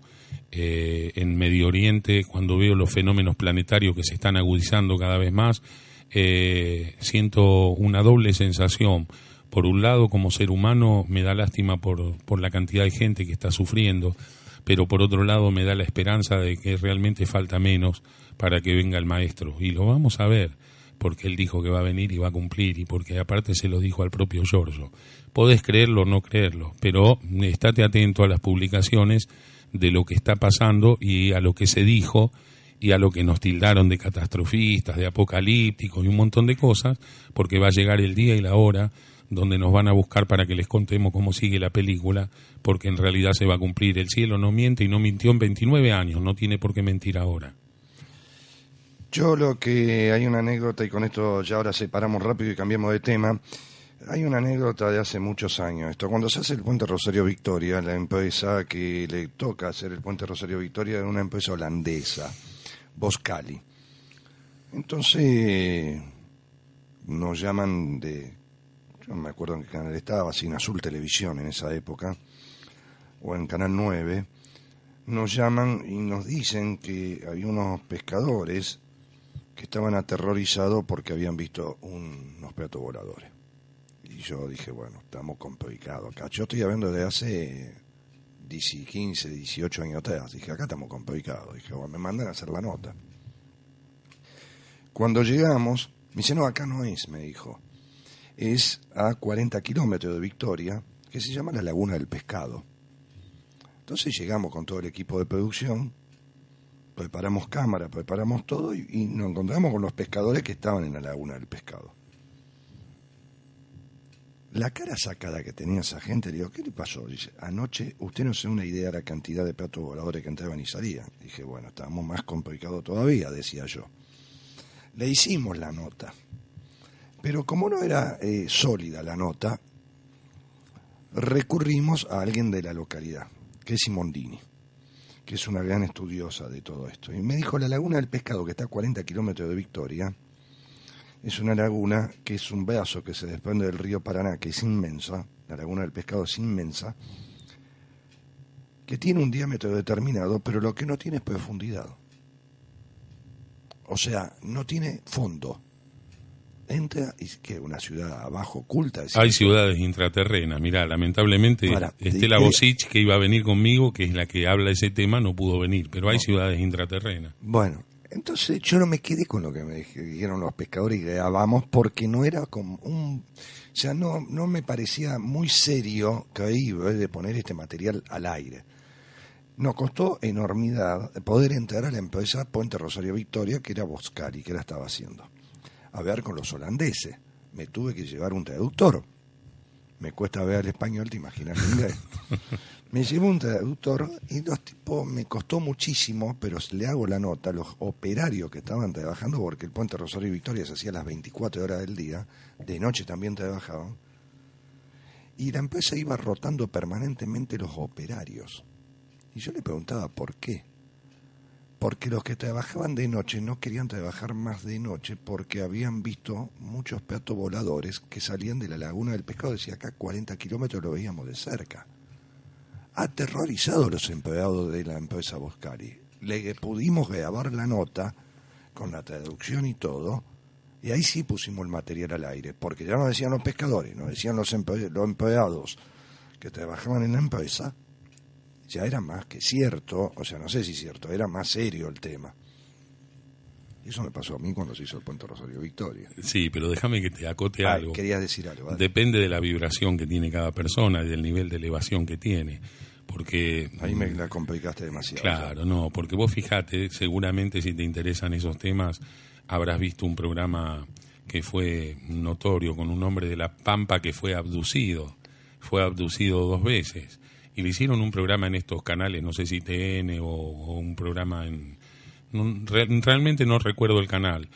[SPEAKER 2] eh, en Medio Oriente, cuando veo los fenómenos planetarios que se están agudizando cada vez más, eh, siento una doble sensación. Por un lado, como ser humano, me da lástima por, por la cantidad de gente que está sufriendo, pero por otro lado me da la esperanza de que realmente falta menos para que venga el maestro. Y lo vamos a ver, porque él dijo que va a venir y va a cumplir, y porque aparte se lo dijo al propio Giorgio. Podés creerlo o no creerlo, pero estate atento a las publicaciones de lo que está pasando y a lo que se dijo y a lo que nos tildaron de catastrofistas, de apocalípticos y un montón de cosas, porque va a llegar el día y la hora donde nos van a buscar para que les contemos cómo sigue la película, porque en realidad se va a cumplir. El cielo no miente y no mintió en 29 años, no tiene por qué mentir ahora.
[SPEAKER 1] Yo lo que hay una anécdota, y con esto ya ahora separamos rápido y cambiamos de tema. Hay una anécdota de hace muchos años. Esto, cuando se hace el puente Rosario Victoria, la empresa que le toca hacer el puente Rosario Victoria es una empresa holandesa, Boscali. Entonces nos llaman de, yo no me acuerdo en qué canal estaba, sin Azul Televisión en esa época, o en Canal 9, nos llaman y nos dicen que había unos pescadores que estaban aterrorizados porque habían visto unos peatos voladores. Y yo dije, bueno, estamos complicados acá. Yo estoy hablando de hace 15, 18 años atrás. Dije, acá estamos complicados. Dije, bueno, me mandan a hacer la nota. Cuando llegamos, me dice, no, acá no es, me dijo. Es a 40 kilómetros de Victoria, que se llama la Laguna del Pescado. Entonces llegamos con todo el equipo de producción, preparamos cámara, preparamos todo y, y nos encontramos con los pescadores que estaban en la Laguna del Pescado. La cara sacada que tenía esa gente, le digo, ¿qué le pasó? Dice, anoche usted no se da una idea de la cantidad de platos voladores que entraban y salían. Dije, bueno, estábamos más complicados todavía, decía yo. Le hicimos la nota. Pero como no era eh, sólida la nota, recurrimos a alguien de la localidad, que es Simondini, que es una gran estudiosa de todo esto. Y me dijo, la laguna del pescado, que está a 40 kilómetros de Victoria, es una laguna que es un brazo que se desprende del río Paraná, que es inmensa, la laguna del pescado es inmensa, que tiene un diámetro determinado, pero lo que no tiene es profundidad. O sea, no tiene fondo. Entra y que una ciudad abajo oculta.
[SPEAKER 2] Hay ciudades intraterrenas. Mira, lamentablemente Estela Bosich, que iba a venir conmigo, que es la que habla ese tema, no pudo venir. Pero hay ciudades intraterrenas.
[SPEAKER 1] Bueno, entonces yo no me quedé con lo que me dij- dijeron los pescadores y grabamos porque no era como un... O sea, no, no me parecía muy serio, creíble, de poner este material al aire. Nos costó enormidad poder entrar a la empresa Puente Rosario Victoria, que era Boscari, que la estaba haciendo. Ver con los holandeses. Me tuve que llevar un traductor. Me cuesta ver el español, te imaginas el inglés. Me llevo un traductor y los tipos me costó muchísimo, pero le hago la nota, los operarios que estaban trabajando, porque el puente Rosario y Victoria se hacía a las 24 horas del día, de noche también trabajaban, y la empresa iba rotando permanentemente los operarios. Y yo le preguntaba por qué. Porque los que trabajaban de noche no querían trabajar más de noche porque habían visto muchos peatos voladores que salían de la laguna del pescado, decía acá 40 kilómetros lo veíamos de cerca aterrorizados los empleados de la empresa Boscari. Le pudimos grabar la nota con la traducción y todo, y ahí sí pusimos el material al aire, porque ya nos decían los pescadores, nos decían los, los empleados que trabajaban en la empresa, ya era más que cierto, o sea, no sé si cierto, era más serio el tema. Eso me pasó a mí cuando se hizo el Puente Rosario Victoria.
[SPEAKER 2] Sí, pero déjame que te acote
[SPEAKER 1] Ah,
[SPEAKER 2] algo.
[SPEAKER 1] querías decir algo.
[SPEAKER 2] Depende de la vibración que tiene cada persona y del nivel de elevación que tiene. Porque
[SPEAKER 1] Ahí me la complicaste demasiado.
[SPEAKER 2] Claro, no, porque vos fijate, seguramente si te interesan esos temas, habrás visto un programa que fue notorio con un hombre de La Pampa que fue abducido, fue abducido dos veces. Y le hicieron un programa en estos canales, no sé si TN o, o un programa en... no, re- realmente no recuerdo el canal,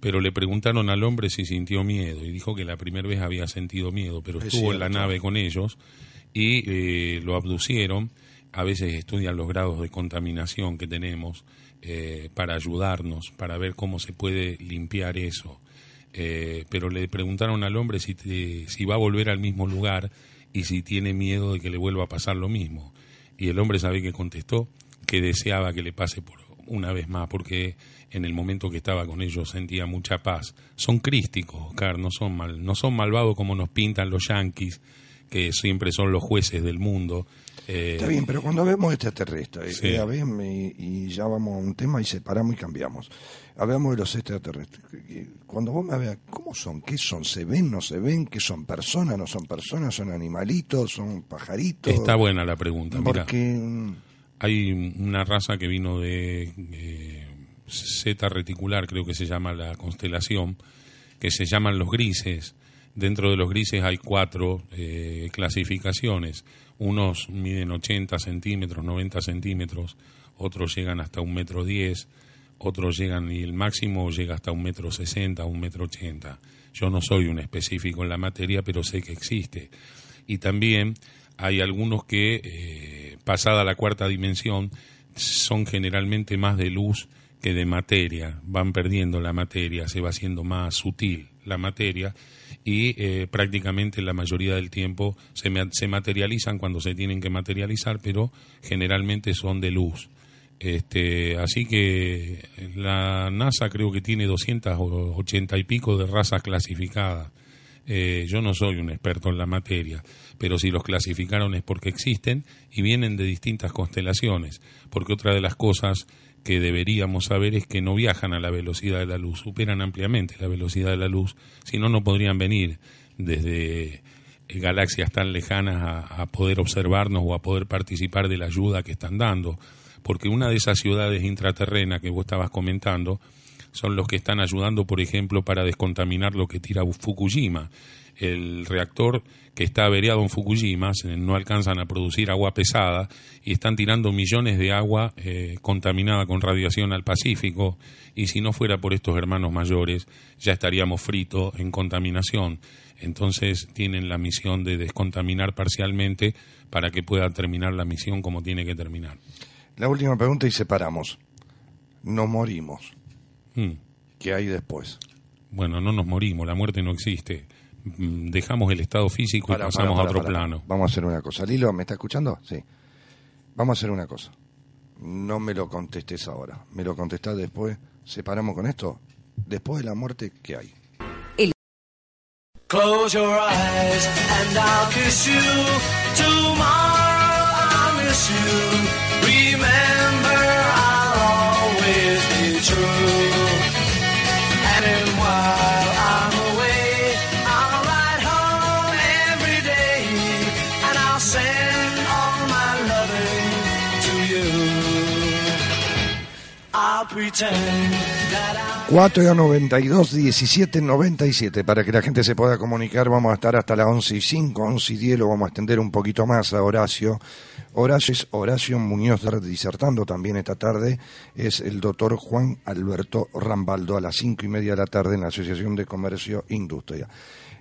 [SPEAKER 2] pero le preguntaron al hombre si sintió miedo y dijo que la primera vez había sentido miedo, pero
[SPEAKER 1] Es
[SPEAKER 2] estuvo en la nave con ellos y eh, lo abducieron. A veces estudian los grados de contaminación que tenemos eh, para ayudarnos, para ver cómo se puede limpiar eso. Eh, pero le preguntaron al hombre si, te- si va a volver al mismo lugar y si tiene miedo de que le vuelva a pasar lo mismo. Y el hombre sabe que contestó que deseaba que le pase por una vez más, porque en el momento que estaba con ellos sentía mucha paz. Son crísticos, Oscar, no son, mal, no son malvados como nos pintan los yanquis, que siempre son los jueces del mundo. Eh,
[SPEAKER 1] Está bien, pero cuando vemos extraterrestres,
[SPEAKER 2] Sí.
[SPEAKER 1] eh, ver, me- y ya vamos a un tema y separamos y cambiamos. Hablamos de los extraterrestres. Eh, Cuando vos me veas, ¿cómo son? ¿Qué son? ¿Se ven? ¿No se ven? ¿Qué son? ¿Personas? ¿No son personas? ¿Son animalitos? ¿Son pajaritos?
[SPEAKER 2] Está buena la pregunta. Mira,
[SPEAKER 1] Porque mm,
[SPEAKER 2] hay una raza que vino de eh, Z reticular, creo que se llama la constelación, que se llaman los grises. Dentro de los grises hay cuatro eh, clasificaciones. Unos miden 80 centímetros, 90 centímetros, otros llegan hasta un metro diez, otros llegan y el máximo llega hasta un metro sesenta, un metro ochenta. Yo no soy un específico en la materia, pero sé que existe. Y también hay algunos que, eh, pasada la cuarta dimensión, son generalmente más de luz que de materia, van perdiendo la materia, se va haciendo más sutil la materia y eh, prácticamente la mayoría del tiempo se, se materializan cuando se tienen que materializar, pero generalmente son de luz. Este, así que la NASA creo que tiene 280 y pico de razas clasificadas. Eh, yo no soy un experto en la materia, pero si los clasificaron es porque existen y vienen de distintas constelaciones, porque otra de las cosas que deberíamos saber es que no viajan a la velocidad de la luz, superan ampliamente la velocidad de la luz, si no, no podrían venir desde galaxias tan lejanas a, a poder observarnos o a poder participar de la ayuda que están dando porque una de esas ciudades intraterrenas que vos estabas comentando son los que están ayudando, por ejemplo, para descontaminar lo que tira Fukushima. El reactor que está averiado en Fukushima no alcanzan a producir agua pesada y están tirando millones de agua eh, contaminada con radiación al Pacífico y si no fuera por estos hermanos mayores ya estaríamos fritos en contaminación. Entonces tienen la misión de descontaminar parcialmente para que pueda terminar la misión como tiene que terminar.
[SPEAKER 1] La última pregunta y separamos. No morimos.
[SPEAKER 2] Mm.
[SPEAKER 1] ¿Qué hay después?
[SPEAKER 2] Bueno, no nos morimos, la muerte no existe. Mm, dejamos el estado físico y pasamos a otro plano.
[SPEAKER 1] Vamos a hacer una cosa. Lilo, ¿me está escuchando? Sí. Vamos a hacer una cosa. No me lo contestes ahora. Me lo contestás después. ¿Separamos con esto? Después de la muerte, ¿qué hay? Close your eyes and I'll kiss you. Tomorrow I'll miss you. Remember, 4 a 92 17 97 para que la gente se pueda comunicar vamos a estar hasta las 11 y 5 11 y 10 lo vamos a extender un poquito más a Horacio. Horacio es Horacio Muñoz disertando también esta tarde. Es el doctor Juan Alberto Rambaldo. A las 5 y media de la tarde en la Asociación de Comercio e Industria.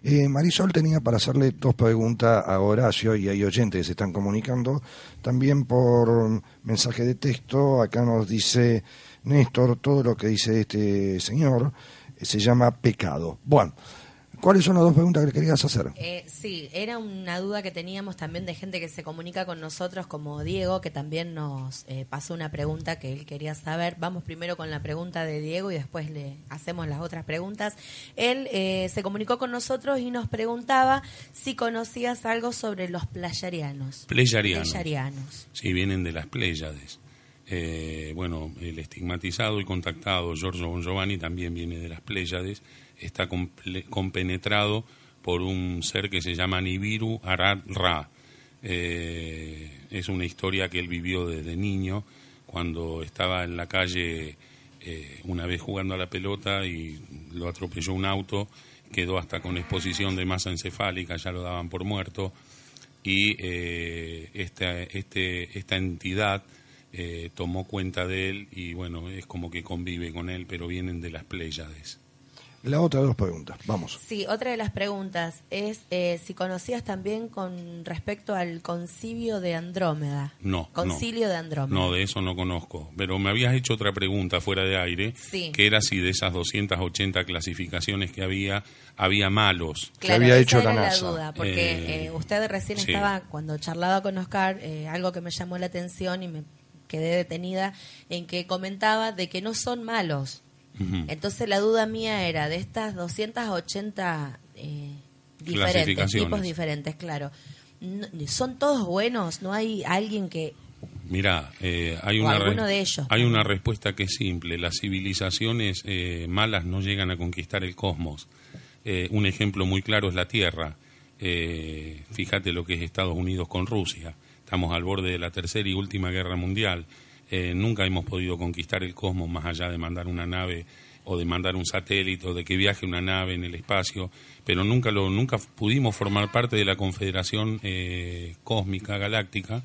[SPEAKER 1] Eh, Marisol tenía para hacerle dos preguntas a Horacio y hay oyentes que se están comunicando. También por mensaje de texto acá nos dice Néstor, todo lo que dice este señor eh, se llama pecado. Bueno. ¿Cuáles son las dos preguntas que querías hacer?
[SPEAKER 3] Eh, sí, era una duda que teníamos también de gente que se comunica con nosotros, como Diego, que también nos eh, pasó una pregunta que él quería saber. Vamos primero con la pregunta de Diego y después le hacemos las otras preguntas. Él eh, se comunicó con nosotros y nos preguntaba si conocías algo sobre los playarianos.
[SPEAKER 2] Playarianos. Sí, vienen de las Pléyades. Bueno, el estigmatizado y contactado Giorgio Bon Giovanni también viene de las Pléyades está compenetrado por un ser que se llama Nibiru Arad Ra. Eh, es una historia que él vivió desde niño, cuando estaba en la calle eh, una vez jugando a la pelota y lo atropelló un auto, quedó hasta con exposición de masa encefálica, ya lo daban por muerto, y eh, este, esta entidad tomó cuenta de él y bueno, es como que convive con él, pero vienen de las Pléyades.
[SPEAKER 1] La otra de las preguntas, vamos.
[SPEAKER 3] Sí, otra de las preguntas es eh, si conocías también con respecto al concilio de Andrómeda.
[SPEAKER 2] No.
[SPEAKER 3] Concilio de Andrómeda.
[SPEAKER 2] No, de eso no conozco. Pero me habías hecho otra pregunta fuera de aire, que era si de esas 280 clasificaciones que había, había malos.
[SPEAKER 3] que había hecho la NASA. duda, porque eh, eh, usted recién estaba, cuando charlaba con Oscar, algo que me llamó la atención y me quedé detenida en que comentaba de que no son malos entonces la duda mía era de estas 280 eh, diferentes, tipos diferentes, claro. ¿Son todos buenos? ¿No hay alguien que...
[SPEAKER 2] Mira, eh, hay, una de ellos, hay una respuesta que es simple. Las civilizaciones eh, malas no llegan a conquistar el cosmos. Eh, un ejemplo muy claro es la Tierra. fíjate lo que es Estados Unidos con Rusia. Estamos al borde de la tercera y última guerra mundial. Eh, nunca hemos podido conquistar el cosmos más allá de mandar una nave o de mandar un satélite o de que viaje una nave en el espacio, pero nunca lo nunca pudimos formar parte de la Confederación eh, Cósmica Galáctica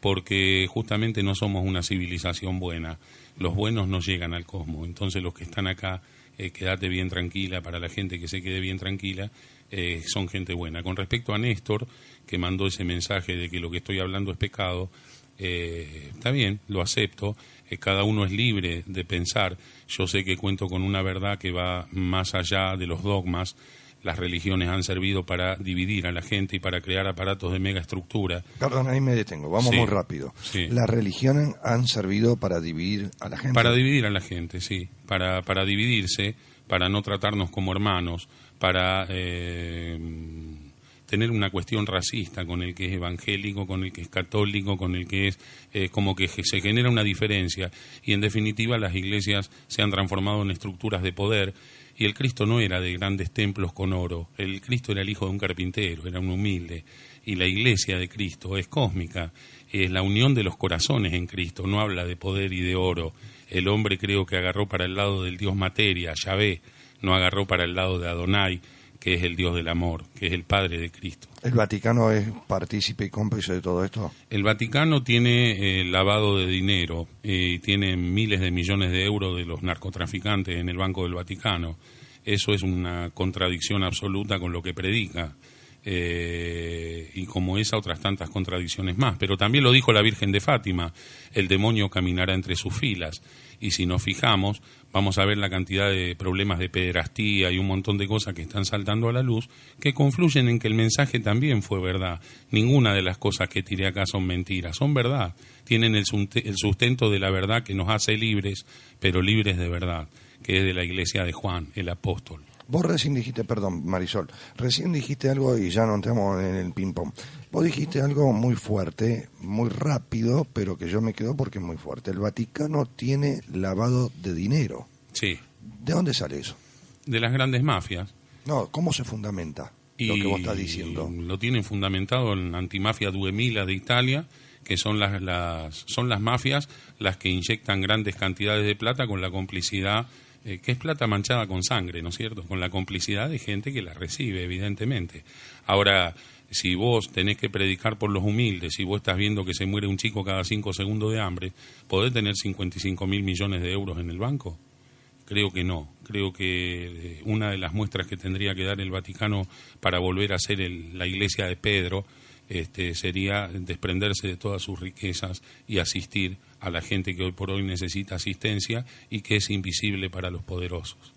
[SPEAKER 2] porque justamente no somos una civilización buena. Los buenos no llegan al cosmos. Entonces los que están acá, eh, quédate bien tranquila, para la gente que se quede bien tranquila, eh, son gente buena. Con respecto a Néstor, que mandó ese mensaje de que lo que estoy hablando es pecado, eh, está bien, lo acepto, eh, cada uno es libre de pensar, yo sé que cuento con una verdad que va más allá de los dogmas, las religiones han servido para dividir a la gente y para crear aparatos de mega estructura.
[SPEAKER 1] Perdón, ahí me detengo, vamos muy rápido. Las religiones han servido para dividir a la gente.
[SPEAKER 2] Para dividir a la gente, sí, para, para dividirse, para no tratarnos como hermanos, para... Eh, tener una cuestión racista con el que es evangélico, con el que es católico, con el que es eh, como que se genera una diferencia. Y en definitiva las iglesias se han transformado en estructuras de poder. Y el Cristo no era de grandes templos con oro, el Cristo era el hijo de un carpintero, era un humilde. Y la iglesia de Cristo es cósmica, es la unión de los corazones en Cristo, no habla de poder y de oro. El hombre creo que agarró para el lado del Dios materia, Yahvé, no agarró para el lado de Adonai, que es el Dios del amor, que es el Padre de Cristo.
[SPEAKER 1] ¿El Vaticano es partícipe y cómplice de todo esto?
[SPEAKER 2] El Vaticano tiene eh, lavado de dinero eh, y tiene miles de millones de euros de los narcotraficantes en el Banco del Vaticano. Eso es una contradicción absoluta con lo que predica. Eh, y como esa otras tantas contradicciones más. Pero también lo dijo la Virgen de Fátima, el demonio caminará entre sus filas. Y si nos fijamos, vamos a ver la cantidad de problemas de pederastía y un montón de cosas que están saltando a la luz, que confluyen en que el mensaje también fue verdad. Ninguna de las cosas que tiré acá son mentiras, son verdad. Tienen el sustento de la verdad que nos hace libres, pero libres de verdad, que es de la iglesia de Juan, el apóstol.
[SPEAKER 1] Vos recién dijiste, perdón, Marisol, recién dijiste algo y ya no entramos en el ping-pong. Vos dijiste algo muy fuerte, muy rápido, pero que yo me quedo porque es muy fuerte. El Vaticano tiene lavado de dinero.
[SPEAKER 2] Sí.
[SPEAKER 1] ¿De dónde sale eso?
[SPEAKER 2] De las grandes mafias.
[SPEAKER 1] No, ¿cómo se fundamenta lo que vos estás diciendo?
[SPEAKER 2] Lo tienen fundamentado en Antimafia Duemila de Italia, que son las, las, son las mafias las que inyectan grandes cantidades de plata con la complicidad eh, que es plata manchada con sangre, ¿no es cierto? Con la complicidad de gente que la recibe, evidentemente. Ahora, si vos tenés que predicar por los humildes, si vos estás viendo que se muere un chico cada cinco segundos de hambre, ¿podés tener 55 mil millones de euros en el banco? Creo que no. Creo que eh, una de las muestras que tendría que dar el Vaticano para volver a ser la iglesia de Pedro este, sería desprenderse de todas sus riquezas y asistir a la gente que hoy por hoy necesita asistencia y que es invisible para los poderosos.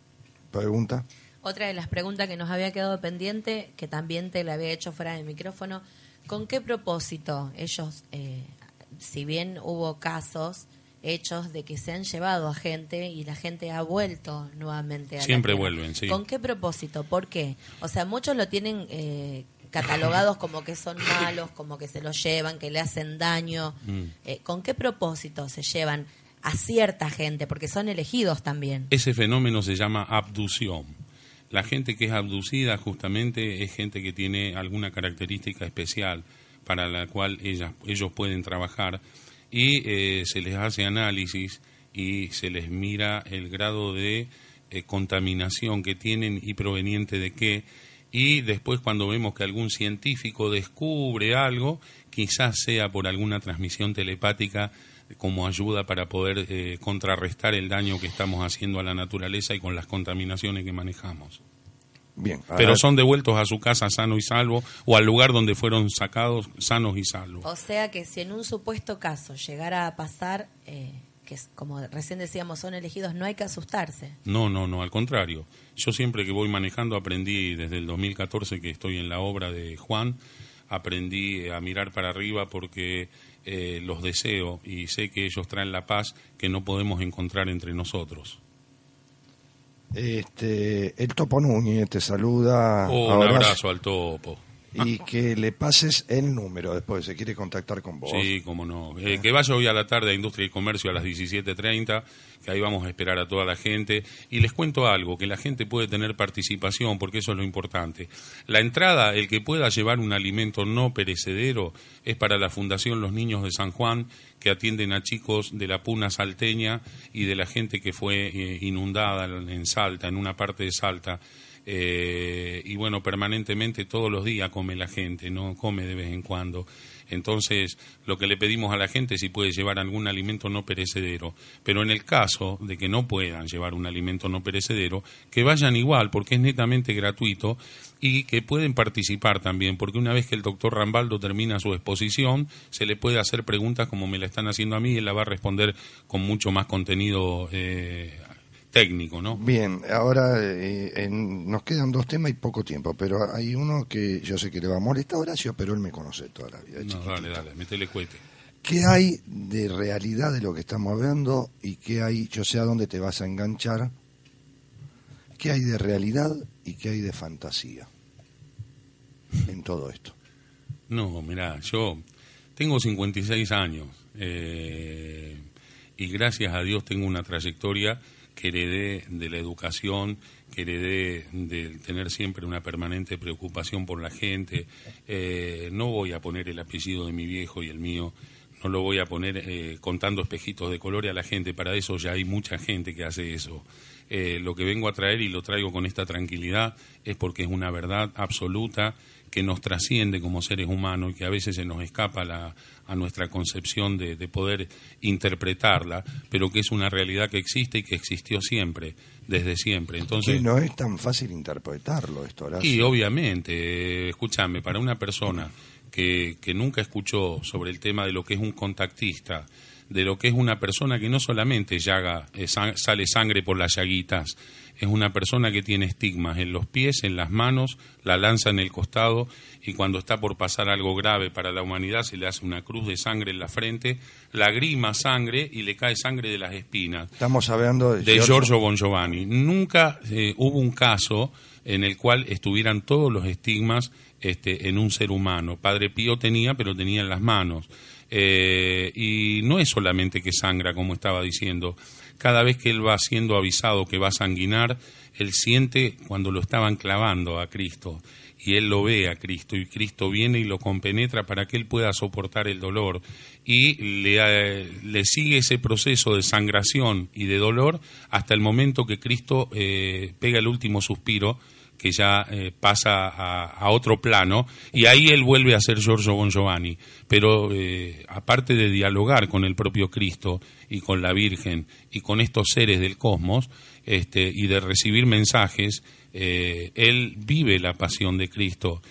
[SPEAKER 1] Pregunta.
[SPEAKER 3] Otra de las preguntas que nos había quedado pendiente, que también te la había hecho fuera del micrófono, ¿con qué propósito ellos, eh, si bien hubo casos, hechos de que se han llevado a gente y la gente ha vuelto nuevamente a
[SPEAKER 2] Siempre vuelven, sí.
[SPEAKER 3] ¿Con qué propósito? ¿Por qué? O sea, muchos lo tienen eh, catalogados como que son malos, como que se los llevan, que le hacen daño. Mm. Eh, ¿Con qué propósito se llevan a cierta gente? Porque son elegidos también.
[SPEAKER 2] Ese fenómeno se llama abducción. La gente que es abducida justamente es gente que tiene alguna característica especial para la cual ellos pueden trabajar y eh, se les hace análisis y se les mira el grado de eh, contaminación que tienen y proveniente de qué. Y después cuando vemos que algún científico descubre algo, quizás sea por alguna transmisión telepática como ayuda para poder eh, contrarrestar el daño que estamos haciendo a la naturaleza y con las contaminaciones que manejamos.
[SPEAKER 1] Bien,
[SPEAKER 2] Pero son devueltos a su casa sano y salvo o al lugar donde fueron sacados sanos y salvos.
[SPEAKER 3] O sea que si en un supuesto caso llegara a pasar, eh, que como recién decíamos son elegidos, no hay que asustarse.
[SPEAKER 2] No, no, no, al contrario. Yo siempre que voy manejando aprendí desde el 2014 que estoy en la obra de Juan, aprendí a mirar para arriba porque eh, los deseo y sé que ellos traen la paz que no podemos encontrar entre nosotros.
[SPEAKER 1] Este, el Topo Núñez te saluda.
[SPEAKER 2] Oh, un abrazo al Topo
[SPEAKER 1] y que le pases el número después, se quiere contactar con vos.
[SPEAKER 2] Sí, cómo no. Eh, que vaya hoy a la tarde a Industria y Comercio a las 17.30, que ahí vamos a esperar a toda la gente. Y les cuento algo, que la gente puede tener participación, porque eso es lo importante. La entrada, el que pueda llevar un alimento no perecedero, es para la Fundación Los Niños de San Juan, que atienden a chicos de la Puna Salteña y de la gente que fue eh, inundada en Salta, en una parte de Salta. Eh, y bueno, permanentemente todos los días come la gente, no come de vez en cuando. Entonces, lo que le pedimos a la gente si puede llevar algún alimento no perecedero. Pero en el caso de que no puedan llevar un alimento no perecedero, que vayan igual, porque es netamente gratuito y que pueden participar también, porque una vez que el doctor Rambaldo termina su exposición, se le puede hacer preguntas como me la están haciendo a mí y él la va a responder con mucho más contenido eh, técnico, ¿no?
[SPEAKER 1] Bien, ahora eh, nos quedan dos temas y poco tiempo, pero hay uno que yo sé que le va a molestar a Horacio, pero él me conoce toda la vida.
[SPEAKER 2] No, dale, dale, metele cuete.
[SPEAKER 1] ¿Qué hay de realidad de lo que estamos hablando y qué hay, yo sé a dónde te vas a enganchar, qué hay de realidad y qué hay de fantasía en todo esto?
[SPEAKER 2] No, mira, yo tengo 56 años eh, y gracias a Dios tengo una trayectoria que heredé de la educación, que heredé de tener siempre una permanente preocupación por la gente. Eh, no voy a poner el apellido de mi viejo y el mío, no lo voy a poner eh, contando espejitos de colores a la gente, para eso ya hay mucha gente que hace eso. Eh, lo que vengo a traer y lo traigo con esta tranquilidad es porque es una verdad absoluta que nos trasciende como seres humanos y que a veces se nos escapa la, a nuestra concepción de, poder interpretarla, pero que es una realidad que existe y que existió siempre, desde siempre. Entonces,
[SPEAKER 1] no es tan fácil interpretarlo esto, Horacio.
[SPEAKER 2] Y obviamente, escúchame, para una persona que, que nunca escuchó sobre el tema de lo que es un contactista, de lo que es una persona que no solamente llaga, eh, sale sangre por las llaguitas, es una persona que tiene estigmas en los pies, en las manos, la lanza en el costado y cuando está por pasar algo grave para la humanidad se le hace una cruz de sangre en la frente, lagrima sangre y le cae sangre de las espinas.
[SPEAKER 1] Estamos hablando
[SPEAKER 2] de, Giorgio Bon Giovanni. Nunca eh, hubo un caso en el cual estuvieran todos los estigmas este, en un ser humano. Padre Pío tenía, pero tenía en las manos. Eh, y no es solamente que sangra, como estaba diciendo. Cada vez que él va siendo avisado que va a sanguinar, él siente cuando lo estaban clavando a Cristo. Y él lo ve a Cristo y Cristo viene y lo compenetra para que él pueda soportar el dolor. Y le, eh, sigue ese proceso de sangración y de dolor hasta el momento que Cristo eh, pega el último suspiro que ya eh, pasa a, otro plano, y ahí él vuelve a ser Giorgio Bon Giovanni. Pero aparte de dialogar con el propio Cristo y con la Virgen y con estos seres del cosmos, este, y de recibir mensajes, eh, él vive la pasión de Cristo.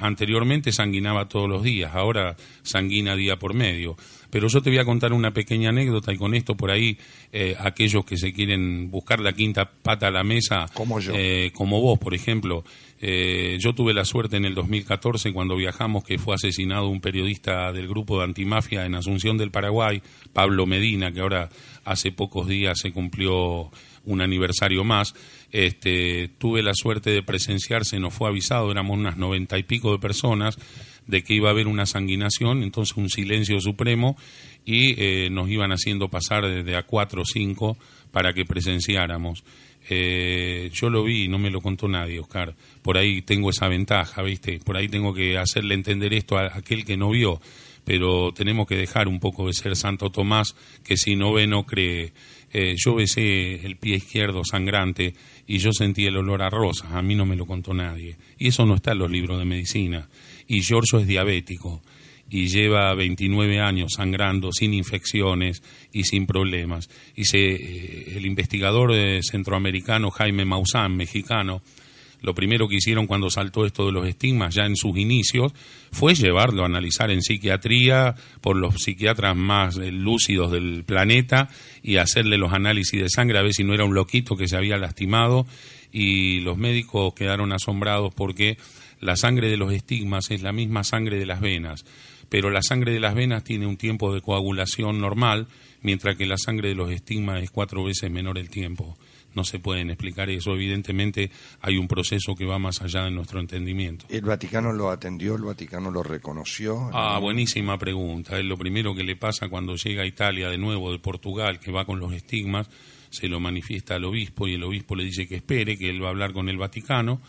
[SPEAKER 2] anteriormente sanguinaba todos los días, ahora sanguina día por medio. Pero yo te voy a contar una pequeña anécdota y con esto por ahí eh, aquellos que se quieren buscar la quinta pata a la mesa,
[SPEAKER 1] como, yo.
[SPEAKER 2] Eh, como vos, por ejemplo, eh, yo tuve la suerte en el 2014 cuando viajamos que fue asesinado un periodista del grupo de antimafia en Asunción del Paraguay, Pablo Medina, que ahora hace pocos días se cumplió un aniversario más. Este, tuve la suerte de presenciar, se nos fue avisado, éramos unas noventa y pico de personas de que iba a haber una sanguinación, entonces un silencio supremo y eh, nos iban haciendo pasar desde a cuatro o cinco para que presenciáramos. Eh, yo lo vi, no me lo contó nadie, Oscar. Por ahí tengo esa ventaja, ¿viste? Por ahí tengo que hacerle entender esto a aquel que no vio, pero tenemos que dejar un poco de ser Santo Tomás, que si no ve, no cree. Eh, yo besé el pie izquierdo sangrante y yo sentí el olor a rosas, a mí no me lo contó nadie. Y eso no está en los libros de medicina y Giorgio es diabético y lleva 29 años sangrando sin infecciones y sin problemas. Y se, eh, el investigador eh, centroamericano Jaime Maussan, mexicano, lo primero que hicieron cuando saltó esto de los estigmas, ya en sus inicios, fue llevarlo a analizar en psiquiatría por los psiquiatras más eh, lúcidos del planeta y hacerle los análisis de sangre a ver si no era un loquito que se había lastimado. Y los médicos quedaron asombrados porque la sangre de los estigmas es la misma sangre de las venas, pero la sangre de las venas tiene un tiempo de coagulación normal, mientras que la sangre de los estigmas es cuatro veces menor el tiempo. No se pueden explicar eso. Evidentemente hay un proceso que va más allá de nuestro entendimiento.
[SPEAKER 1] ¿El Vaticano lo atendió? ¿El Vaticano lo reconoció?
[SPEAKER 2] Ah, buenísima pregunta. Es lo primero que le pasa cuando llega a Italia de nuevo de Portugal, que va con los estigmas, se lo manifiesta al obispo y el obispo le dice que espere, que él va a hablar con el Vaticano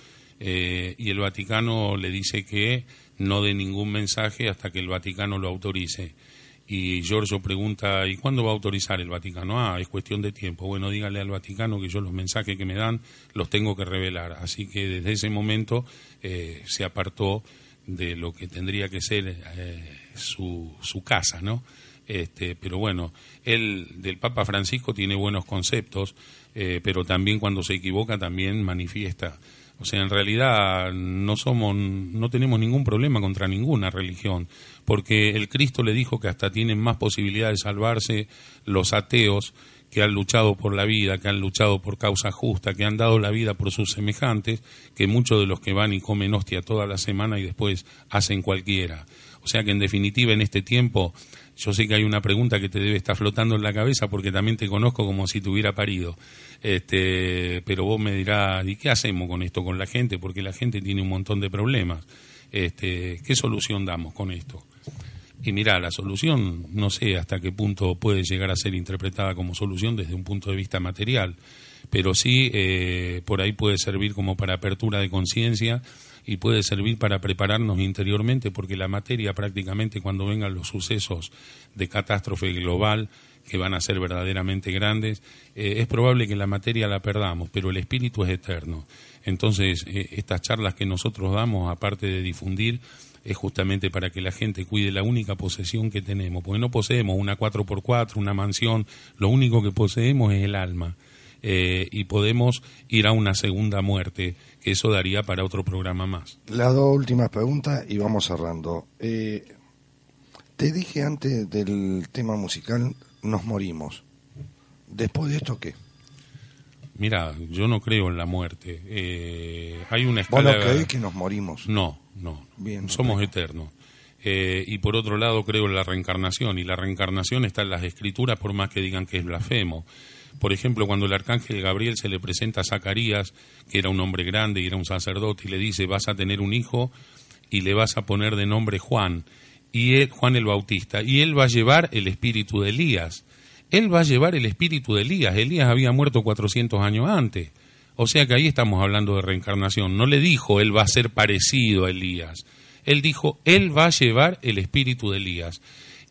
[SPEAKER 2] eh, y el Vaticano le dice que no dé ningún mensaje hasta que el Vaticano lo autorice. y Giorgio pregunta, ¿y cuándo va a autorizar el Vaticano? Ah, es cuestión de tiempo. Bueno, dígale al Vaticano que yo los mensajes que me dan los tengo que revelar. Así que desde ese momento eh, se apartó de lo que tendría que ser eh, su, su casa, ¿no? Este, pero bueno, él del Papa Francisco tiene buenos conceptos, eh, pero también cuando se equivoca también manifiesta o sea, en realidad no somos, no tenemos ningún problema contra ninguna religión, porque el Cristo le dijo que hasta tienen más posibilidad de salvarse los ateos que han luchado por la vida, que han luchado por causa justa, que han dado la vida por sus semejantes, que muchos de los que van y comen hostia toda la semana y después hacen cualquiera. O sea que en definitiva en este tiempo yo sé que hay una pregunta que te debe estar flotando en la cabeza porque también te conozco como si te hubiera parido. Este, pero vos me dirás, ¿y qué hacemos con esto con la gente? Porque la gente tiene un montón de problemas. Este, ¿Qué solución damos con esto? Y mira, la solución no sé hasta qué punto puede llegar a ser interpretada como solución desde un punto de vista material, pero sí eh, por ahí puede servir como para apertura de conciencia y puede servir para prepararnos interiormente, porque la materia prácticamente cuando vengan los sucesos de catástrofe global, que van a ser verdaderamente grandes, eh, es probable que la materia la perdamos, pero el espíritu es eterno. Entonces, eh, estas charlas que nosotros damos, aparte de difundir, es justamente para que la gente cuide la única posesión que tenemos, porque no poseemos una 4x4, una mansión, lo único que poseemos es el alma. Eh, y podemos ir a una segunda muerte, eso daría para otro programa más.
[SPEAKER 1] Las dos últimas preguntas y vamos cerrando. Eh, te dije antes del tema musical, nos morimos. Después de esto, ¿qué?
[SPEAKER 2] Mira, yo no creo en la muerte. Eh, hay una escala...
[SPEAKER 1] ¿Vos no que nos morimos?
[SPEAKER 2] No, no. Bien, Somos eternos. y por otro lado creo en la reencarnación, y la reencarnación está en las escrituras por más que digan que es blasfemo. Por ejemplo, cuando el arcángel Gabriel se le presenta a Zacarías, que era un hombre grande y era un sacerdote, y le dice, vas a tener un hijo y le vas a poner de nombre Juan, y él, Juan el Bautista, y él va a llevar el espíritu de Elías. Él va a llevar el espíritu de Elías. Elías había muerto 400 años antes. O sea que ahí estamos hablando de reencarnación. No le dijo, él va a ser parecido a Elías. Él dijo, él va a llevar el espíritu de Elías.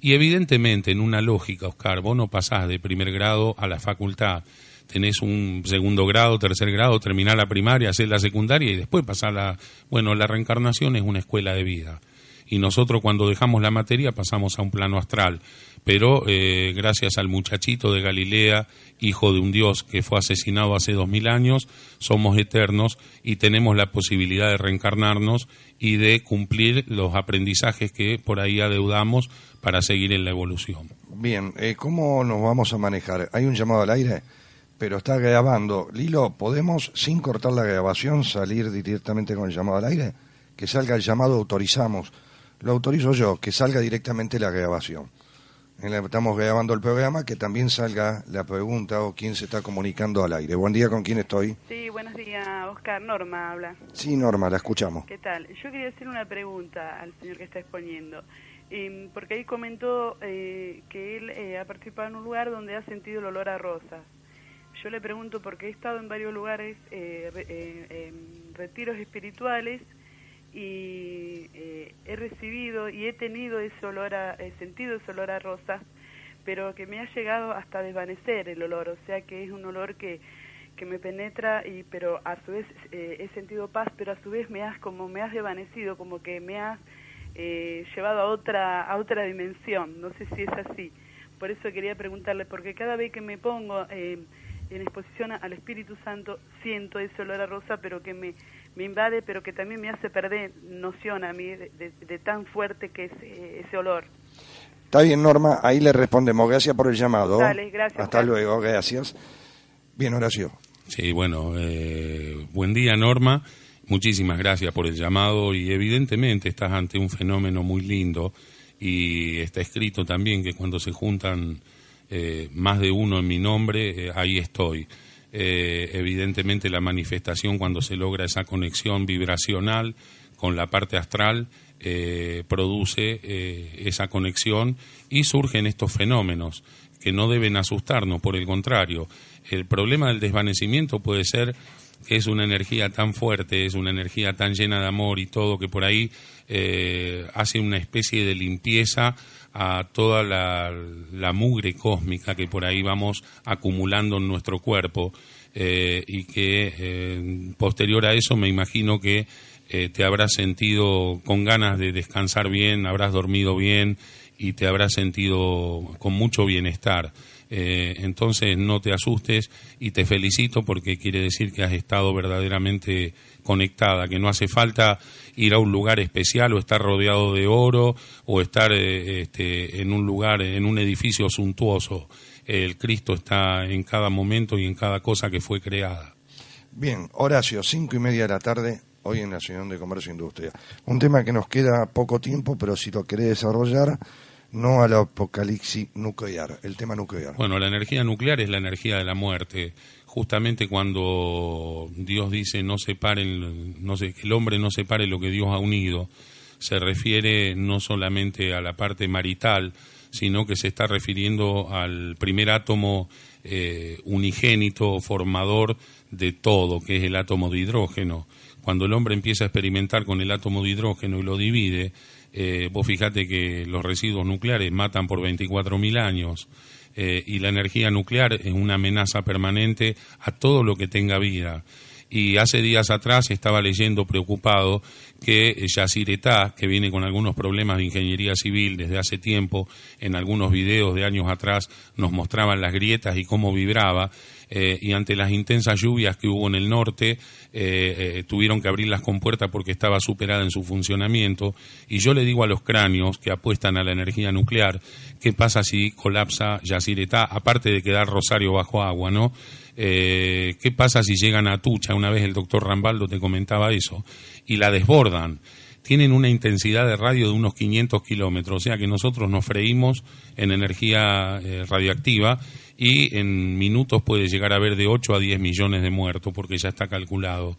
[SPEAKER 2] Y evidentemente, en una lógica, Oscar, vos no pasás de primer grado a la facultad. Tenés un segundo grado, tercer grado, terminás la primaria, hacer la secundaria y después pasás la... Bueno, la reencarnación es una escuela de vida. Y nosotros cuando dejamos la materia pasamos a un plano astral. Pero eh, gracias al muchachito de Galilea, hijo de un dios que fue asesinado hace dos mil años, somos eternos y tenemos la posibilidad de reencarnarnos y de cumplir los aprendizajes que por ahí adeudamos para seguir en la evolución.
[SPEAKER 1] Bien, eh, ¿cómo nos vamos a manejar? Hay un llamado al aire, pero está grabando. Lilo, ¿podemos, sin cortar la grabación, salir directamente con el llamado al aire? Que salga el llamado, autorizamos. Lo autorizo yo, que salga directamente la grabación. Estamos grabando el programa, que también salga la pregunta o quién se está comunicando al aire. Buen día, ¿con quién estoy?
[SPEAKER 4] Sí, buenos días, Oscar. Norma habla.
[SPEAKER 1] Sí, Norma, la escuchamos.
[SPEAKER 4] ¿Qué tal? Yo quería hacer una pregunta al señor que está exponiendo. Em, porque ahí comentó eh, que él eh, ha participado en un lugar donde ha sentido el olor a rosas. Yo le pregunto porque he estado en varios lugares, eh, en retiros espirituales, y he recibido y he tenido ese olor, a, he sentido ese olor a rosas, pero que me ha llegado hasta desvanecer el olor, o sea que es un olor que, que me penetra y pero a su vez he sentido paz, pero a su vez me has como me has desvanecido, como que me has eh, llevado a otra, a otra dimensión. No sé si es así. Por eso quería preguntarle, porque cada vez que me pongo eh, en exposición al Espíritu Santo, siento ese olor a rosa, pero que me, me invade, pero que también me hace perder noción a mí de, tan fuerte que es eh, ese olor.
[SPEAKER 1] Está bien, Norma, ahí le respondemos. Gracias por el llamado.
[SPEAKER 4] Dale, gracias.
[SPEAKER 1] Hasta luego, gracias. Bien, Horacio.
[SPEAKER 2] Sí, bueno, buen día, Norma. Muchísimas gracias por el llamado y evidentemente estás ante un fenómeno muy lindo y está escrito también que cuando se juntan eh, más de uno en mi nombre, eh, ahí estoy. Eh, evidentemente la manifestación cuando se logra esa conexión vibracional con la parte astral produce esa conexión y surgen estos fenómenos que no deben asustarnos, por el contrario, el problema del desvanecimiento puede ser que es una energía tan fuerte, es una energía tan llena de amor y todo, que por ahí eh, hace una especie de limpieza a toda la, mugre cósmica que por ahí vamos acumulando en nuestro cuerpo eh, y que eh, posterior a eso me imagino que eh, te habrás sentido con ganas de descansar bien, habrás dormido bien y te habrás sentido con mucho bienestar. entonces no te asustes y te felicito porque quiere decir que has estado verdaderamente conectada, que no hace falta ir a un lugar especial o estar rodeado de oro o estar eh, este, en un lugar, en un edificio suntuoso. El Cristo está en cada momento y en cada cosa que fue creada.
[SPEAKER 1] Bien, Horacio, cinco y media de la tarde, hoy en la Asociación de Comercio e Industria. Un tema que nos queda poco tiempo, pero si lo querés desarrollar, no al apocalipsis nuclear, el tema nuclear.
[SPEAKER 2] Bueno, la energía nuclear es la energía de la muerte justamente cuando Dios dice no separen, no el hombre no separe lo que Dios ha unido, se refiere no solamente a la parte marital, sino que se está refiriendo al primer átomo eh, unigénito, formador de todo, que es el átomo de hidrógeno. Cuando el hombre empieza a experimentar con el átomo de hidrógeno y lo divide, eh, vos fijate que los residuos nucleares matan por 24.000 años. Eh, y la energía nuclear es una amenaza permanente a todo lo que tenga vida. Y hace días atrás estaba leyendo preocupado que Yacyretá, que viene con algunos problemas de ingeniería civil desde hace tiempo, en algunos videos de años atrás nos mostraban las grietas y cómo vibraba, eh, y ante las intensas lluvias que hubo en el norte, eh, tuvieron que abrir las compuertas porque estaba superada en su funcionamiento. Y yo le digo a los cráneos que apuestan a la energía nuclear qué pasa si colapsa Yacyretá, aparte de quedar Rosario bajo agua, ¿no? Eh, ¿Qué pasa si llegan a Tucha? Una vez el doctor Rambaldo te comentaba eso, y la desbordan. Tienen una intensidad de radio de unos 500 kilómetros, o sea que nosotros nos freímos en energía eh, radioactiva y en minutos puede llegar a haber de 8 a 10 millones de muertos porque ya está calculado.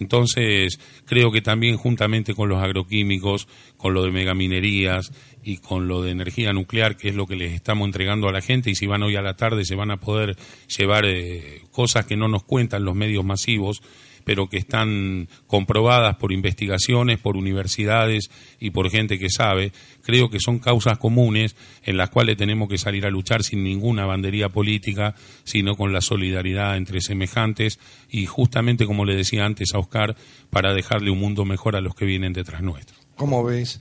[SPEAKER 2] Entonces, creo que también juntamente con los agroquímicos, con lo de megaminerías y con lo de energía nuclear, que es lo que les estamos entregando a la gente, y si van hoy a la tarde se van a poder llevar eh, cosas que no nos cuentan los medios masivos, pero que están comprobadas por investigaciones, por universidades y por gente que sabe, creo que son causas comunes en las cuales tenemos que salir a luchar sin ninguna bandería política, sino con la solidaridad entre semejantes y justamente, como le decía antes a Oscar, para dejarle un mundo mejor a los que vienen detrás nuestro.
[SPEAKER 1] ¿Cómo ves?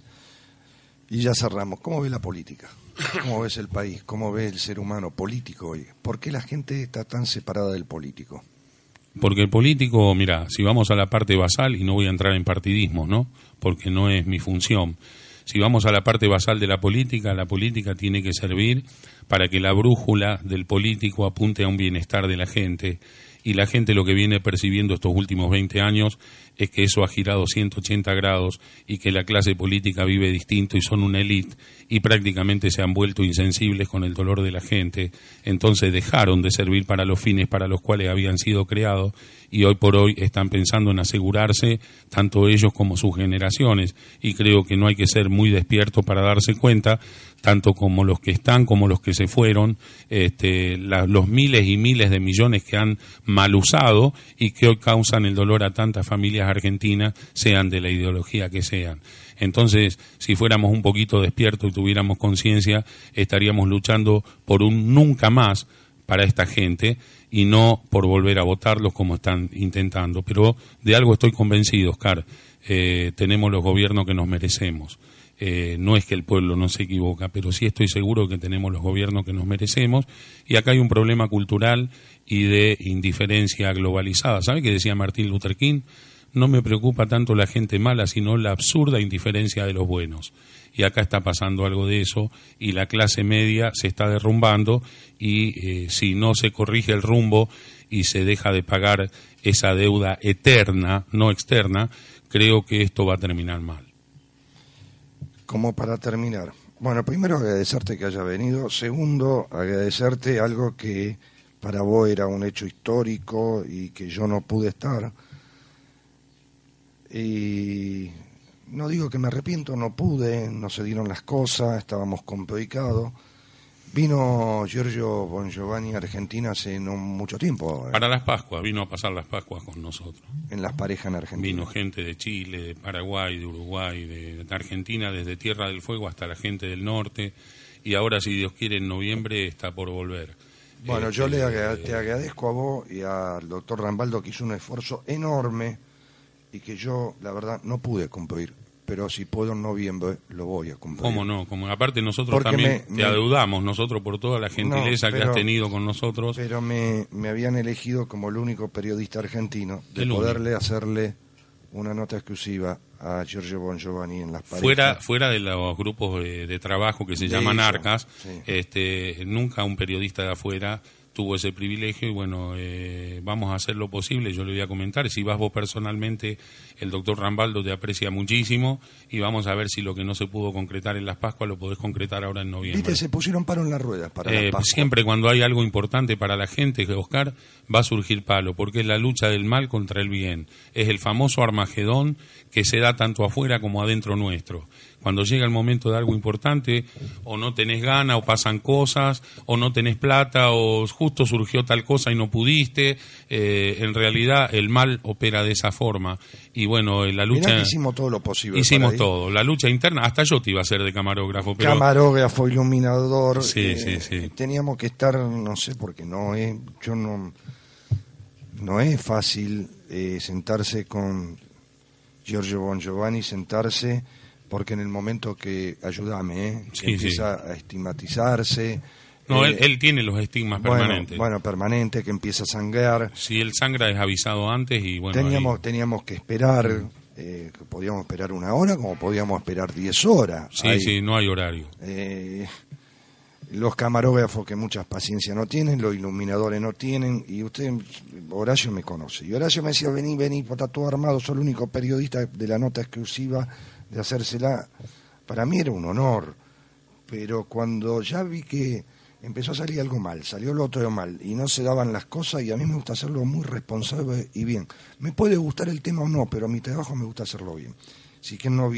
[SPEAKER 1] Y ya cerramos. ¿Cómo ves la política? ¿Cómo ves el país? ¿Cómo ves el ser humano político hoy? ¿Por qué la gente está tan separada del político?
[SPEAKER 2] Porque el político, mira, si vamos a la parte basal, y no voy a entrar en partidismo, ¿no? Porque no es mi función. Si vamos a la parte basal de la política, la política tiene que servir para que la brújula del político apunte a un bienestar de la gente. Y la gente lo que viene percibiendo estos últimos 20 años es que eso ha girado 180 grados y que la clase política vive distinto y son una élite y prácticamente se han vuelto insensibles con el dolor de la gente. Entonces dejaron de servir para los fines para los cuales habían sido creados y hoy por hoy están pensando en asegurarse tanto ellos como sus generaciones y creo que no hay que ser muy despierto para darse cuenta tanto como los que están como los que se fueron este, los miles y miles de millones que han mal usado y que hoy causan el dolor a tantas familias argentinas sean de la ideología que sean entonces si fuéramos un poquito despiertos y tuviéramos conciencia estaríamos luchando por un nunca más para esta gente y no por volver a votarlos como están intentando. Pero de algo estoy convencido, Oscar. Eh, tenemos los gobiernos que nos merecemos. Eh, no es que el pueblo no se equivoca, pero sí estoy seguro que tenemos los gobiernos que nos merecemos. Y acá hay un problema cultural y de indiferencia globalizada. ¿Sabe qué decía Martín Luther King? No me preocupa tanto la gente mala, sino la absurda indiferencia de los buenos y acá está pasando algo de eso y la clase media se está derrumbando y eh, si no se corrige el rumbo y se deja de pagar esa deuda eterna, no externa, creo que esto va a terminar mal.
[SPEAKER 1] Como para terminar, bueno, primero agradecerte que haya venido, segundo agradecerte algo que para vos era un hecho histórico y que yo no pude estar. Y no digo que me arrepiento, no pude, no se dieron las cosas, estábamos complicados. Vino Giorgio Bon Giovanni a Argentina hace no mucho tiempo.
[SPEAKER 2] ¿eh? Para las Pascuas, vino a pasar las Pascuas con nosotros.
[SPEAKER 1] En las parejas en Argentina.
[SPEAKER 2] Vino gente de Chile, de Paraguay, de Uruguay, de, Argentina, desde Tierra del Fuego hasta la gente del norte. Y ahora, si Dios quiere, en noviembre está por volver.
[SPEAKER 1] Bueno, yo le este, te agradezco a vos y al doctor Rambaldo que hizo un esfuerzo enorme y que yo, la verdad, no pude cumplir pero si puedo en noviembre lo voy a cumplir.
[SPEAKER 2] ¿Cómo no? Como, aparte nosotros también te adeudamos, nosotros por toda la gentileza que has tenido con nosotros.
[SPEAKER 1] Pero me, me, habían elegido como el único periodista argentino de poderle hacerle una nota exclusiva a Giorgio Bon Giovanni en las paredes.
[SPEAKER 2] Fuera, fuera de los grupos de, trabajo que se llaman ARCAS, este, nunca un periodista de afuera tuvo ese privilegio y bueno, eh, vamos a hacer lo posible, yo le voy a comentar, si vas vos personalmente, el doctor Rambaldo te aprecia muchísimo y vamos a ver si lo que no se pudo concretar en las Pascuas lo podés concretar ahora en noviembre.
[SPEAKER 1] Viste, se pusieron palo en las ruedas para eh,
[SPEAKER 2] Siempre cuando hay algo importante para la gente, Oscar, va a surgir palo, porque es la lucha del mal contra el bien, es el famoso Armagedón que se da tanto afuera como adentro nuestro cuando llega el momento de algo importante, o no tenés gana, o pasan cosas, o no tenés plata, o justo surgió tal cosa y no pudiste. Eh, en realidad el mal opera de esa forma. Y bueno, la lucha...
[SPEAKER 1] hicimos todo lo posible.
[SPEAKER 2] Hicimos todo. La lucha interna, hasta yo te iba a ser de camarógrafo. Pero...
[SPEAKER 1] Camarógrafo, iluminador.
[SPEAKER 2] Sí, eh, sí, sí.
[SPEAKER 1] Teníamos que estar, no sé, porque no es... Yo no... No es fácil eh, sentarse con Giorgio Bon Giovanni, sentarse porque en el momento que, ayúdame, ¿eh? empieza a estigmatizarse.
[SPEAKER 2] No, él, eh, tiene los estigmas permanentes.
[SPEAKER 1] Bueno, permanente, que empieza a sangrar.
[SPEAKER 2] Si él sangra es avisado antes y bueno.
[SPEAKER 1] Teníamos, teníamos que esperar, eh, podíamos esperar una hora como podíamos esperar diez horas.
[SPEAKER 2] Sí, sí, no hay horario.
[SPEAKER 1] Eh, los camarógrafos que muchas paciencias no tienen, los iluminadores no tienen, y usted, Horacio me conoce. Y Horacio me decía, vení, vení, está todo armado, soy el único periodista de la nota exclusiva de hacérsela, para mí era un honor, pero cuando ya vi que empezó a salir algo mal, salió lo otro mal y no se daban las cosas y a mí me gusta hacerlo muy responsable y bien. Me puede gustar el tema o no, pero a mi trabajo me gusta hacerlo bien.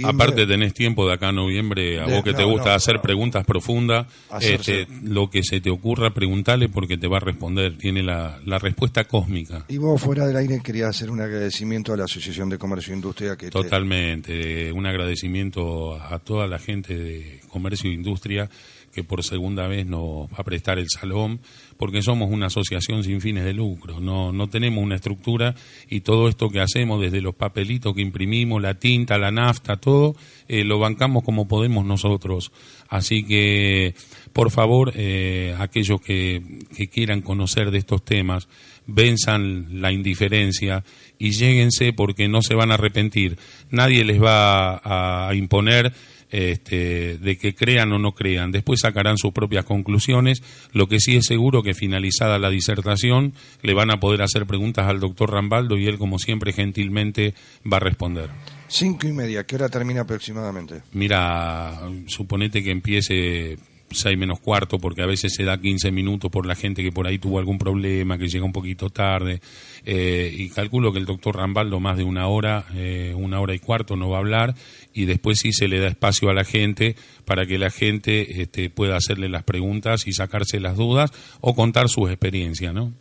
[SPEAKER 2] Aparte tenés tiempo de acá a noviembre, a vos que te gusta hacer preguntas profundas, este, lo que se te ocurra, preguntarle porque te va a responder, tiene la, respuesta cósmica.
[SPEAKER 1] Y vos fuera del aire quería hacer un agradecimiento a la Asociación de Comercio e Industria que
[SPEAKER 2] Totalmente, un agradecimiento a toda la gente de Comercio e Industria que por segunda vez nos va a prestar el salón, porque somos una asociación sin fines de lucro, no, no tenemos una estructura y todo esto que hacemos, desde los papelitos que imprimimos, la tinta, la nafta, todo, eh, lo bancamos como podemos nosotros. Así que, por favor, eh, aquellos que, que quieran conocer de estos temas, venzan la indiferencia y lléguense porque no se van a arrepentir. Nadie les va a imponer este, de que crean o no crean. Después sacarán sus propias conclusiones. Lo que sí es seguro que finalizada la disertación le van a poder hacer preguntas al doctor Rambaldo y él, como siempre, gentilmente va a responder.
[SPEAKER 1] Cinco y media, ¿qué hora termina aproximadamente?
[SPEAKER 2] Mira, suponete que empiece seis menos cuarto, porque a veces se da 15 minutos por la gente que por ahí tuvo algún problema, que llega un poquito tarde. Eh, y calculo que el doctor Rambaldo más de una hora, eh, una hora y cuarto no va a hablar, y después sí se le da espacio a la gente para que la gente este, pueda hacerle las preguntas y sacarse las dudas o contar sus experiencias, ¿no?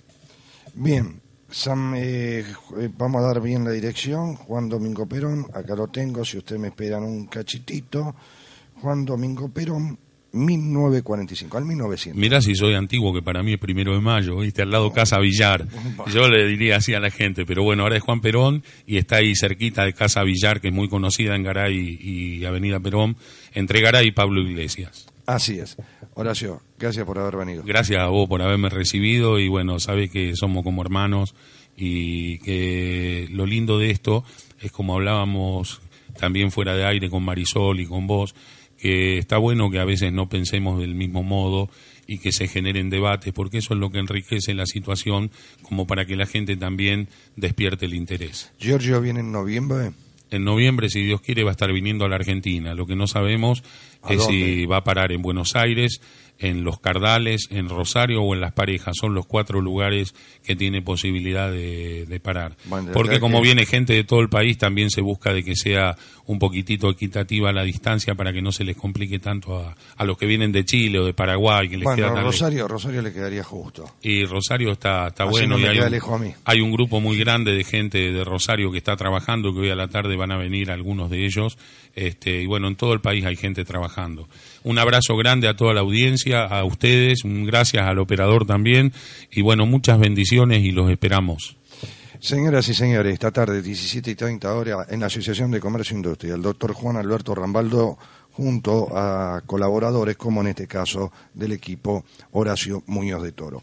[SPEAKER 1] Bien, Sam, eh, vamos a dar bien la dirección. Juan Domingo Perón, acá lo tengo, si ustedes me esperan un cachitito. Juan Domingo Perón, 1945, al 1900.
[SPEAKER 2] Mirá si soy antiguo, que para mí es primero de mayo, ¿viste? Al lado Casa Villar. Yo le diría así a la gente, pero bueno, ahora es Juan Perón y está ahí cerquita de Casa Villar, que es muy conocida en Garay y Avenida Perón, entre Garay y Pablo Iglesias.
[SPEAKER 1] Así es. Horacio, gracias por haber venido.
[SPEAKER 2] Gracias a vos por haberme recibido y bueno, sabes que somos como hermanos y que lo lindo de esto es como hablábamos también fuera de aire con Marisol y con vos, que está bueno que a veces no pensemos del mismo modo y que se generen debates, porque eso es lo que enriquece la situación, como para que la gente también despierte el interés.
[SPEAKER 1] ¿Giorgio viene en noviembre?
[SPEAKER 2] En noviembre, si Dios quiere, va a estar viniendo a la Argentina. Lo que no sabemos es si va a parar en Buenos Aires, en los Cardales, en Rosario o en Las Parejas. Son los cuatro lugares que tiene posibilidad de, parar. Porque como viene gente de todo el país, también se busca de que sea un poquitito equitativa la distancia para que no se les complique tanto a, los que vienen de Chile o de Paraguay. Que les
[SPEAKER 1] bueno, Rosario, Rosario le quedaría justo.
[SPEAKER 2] Y Rosario está, está bueno.
[SPEAKER 1] y
[SPEAKER 2] hay,
[SPEAKER 1] un,
[SPEAKER 2] hay un grupo muy grande de gente de Rosario que está trabajando, que hoy a la tarde van a venir algunos de ellos. Este, y bueno, en todo el país hay gente trabajando. Un abrazo grande a toda la audiencia, a ustedes, gracias al operador también. Y bueno, muchas bendiciones y los esperamos.
[SPEAKER 1] Señoras y señores, esta tarde, 17 y 30 horas, en la Asociación de Comercio e Industria, el doctor Juan Alberto Rambaldo, junto a colaboradores, como en este caso del equipo Horacio Muñoz de Toro.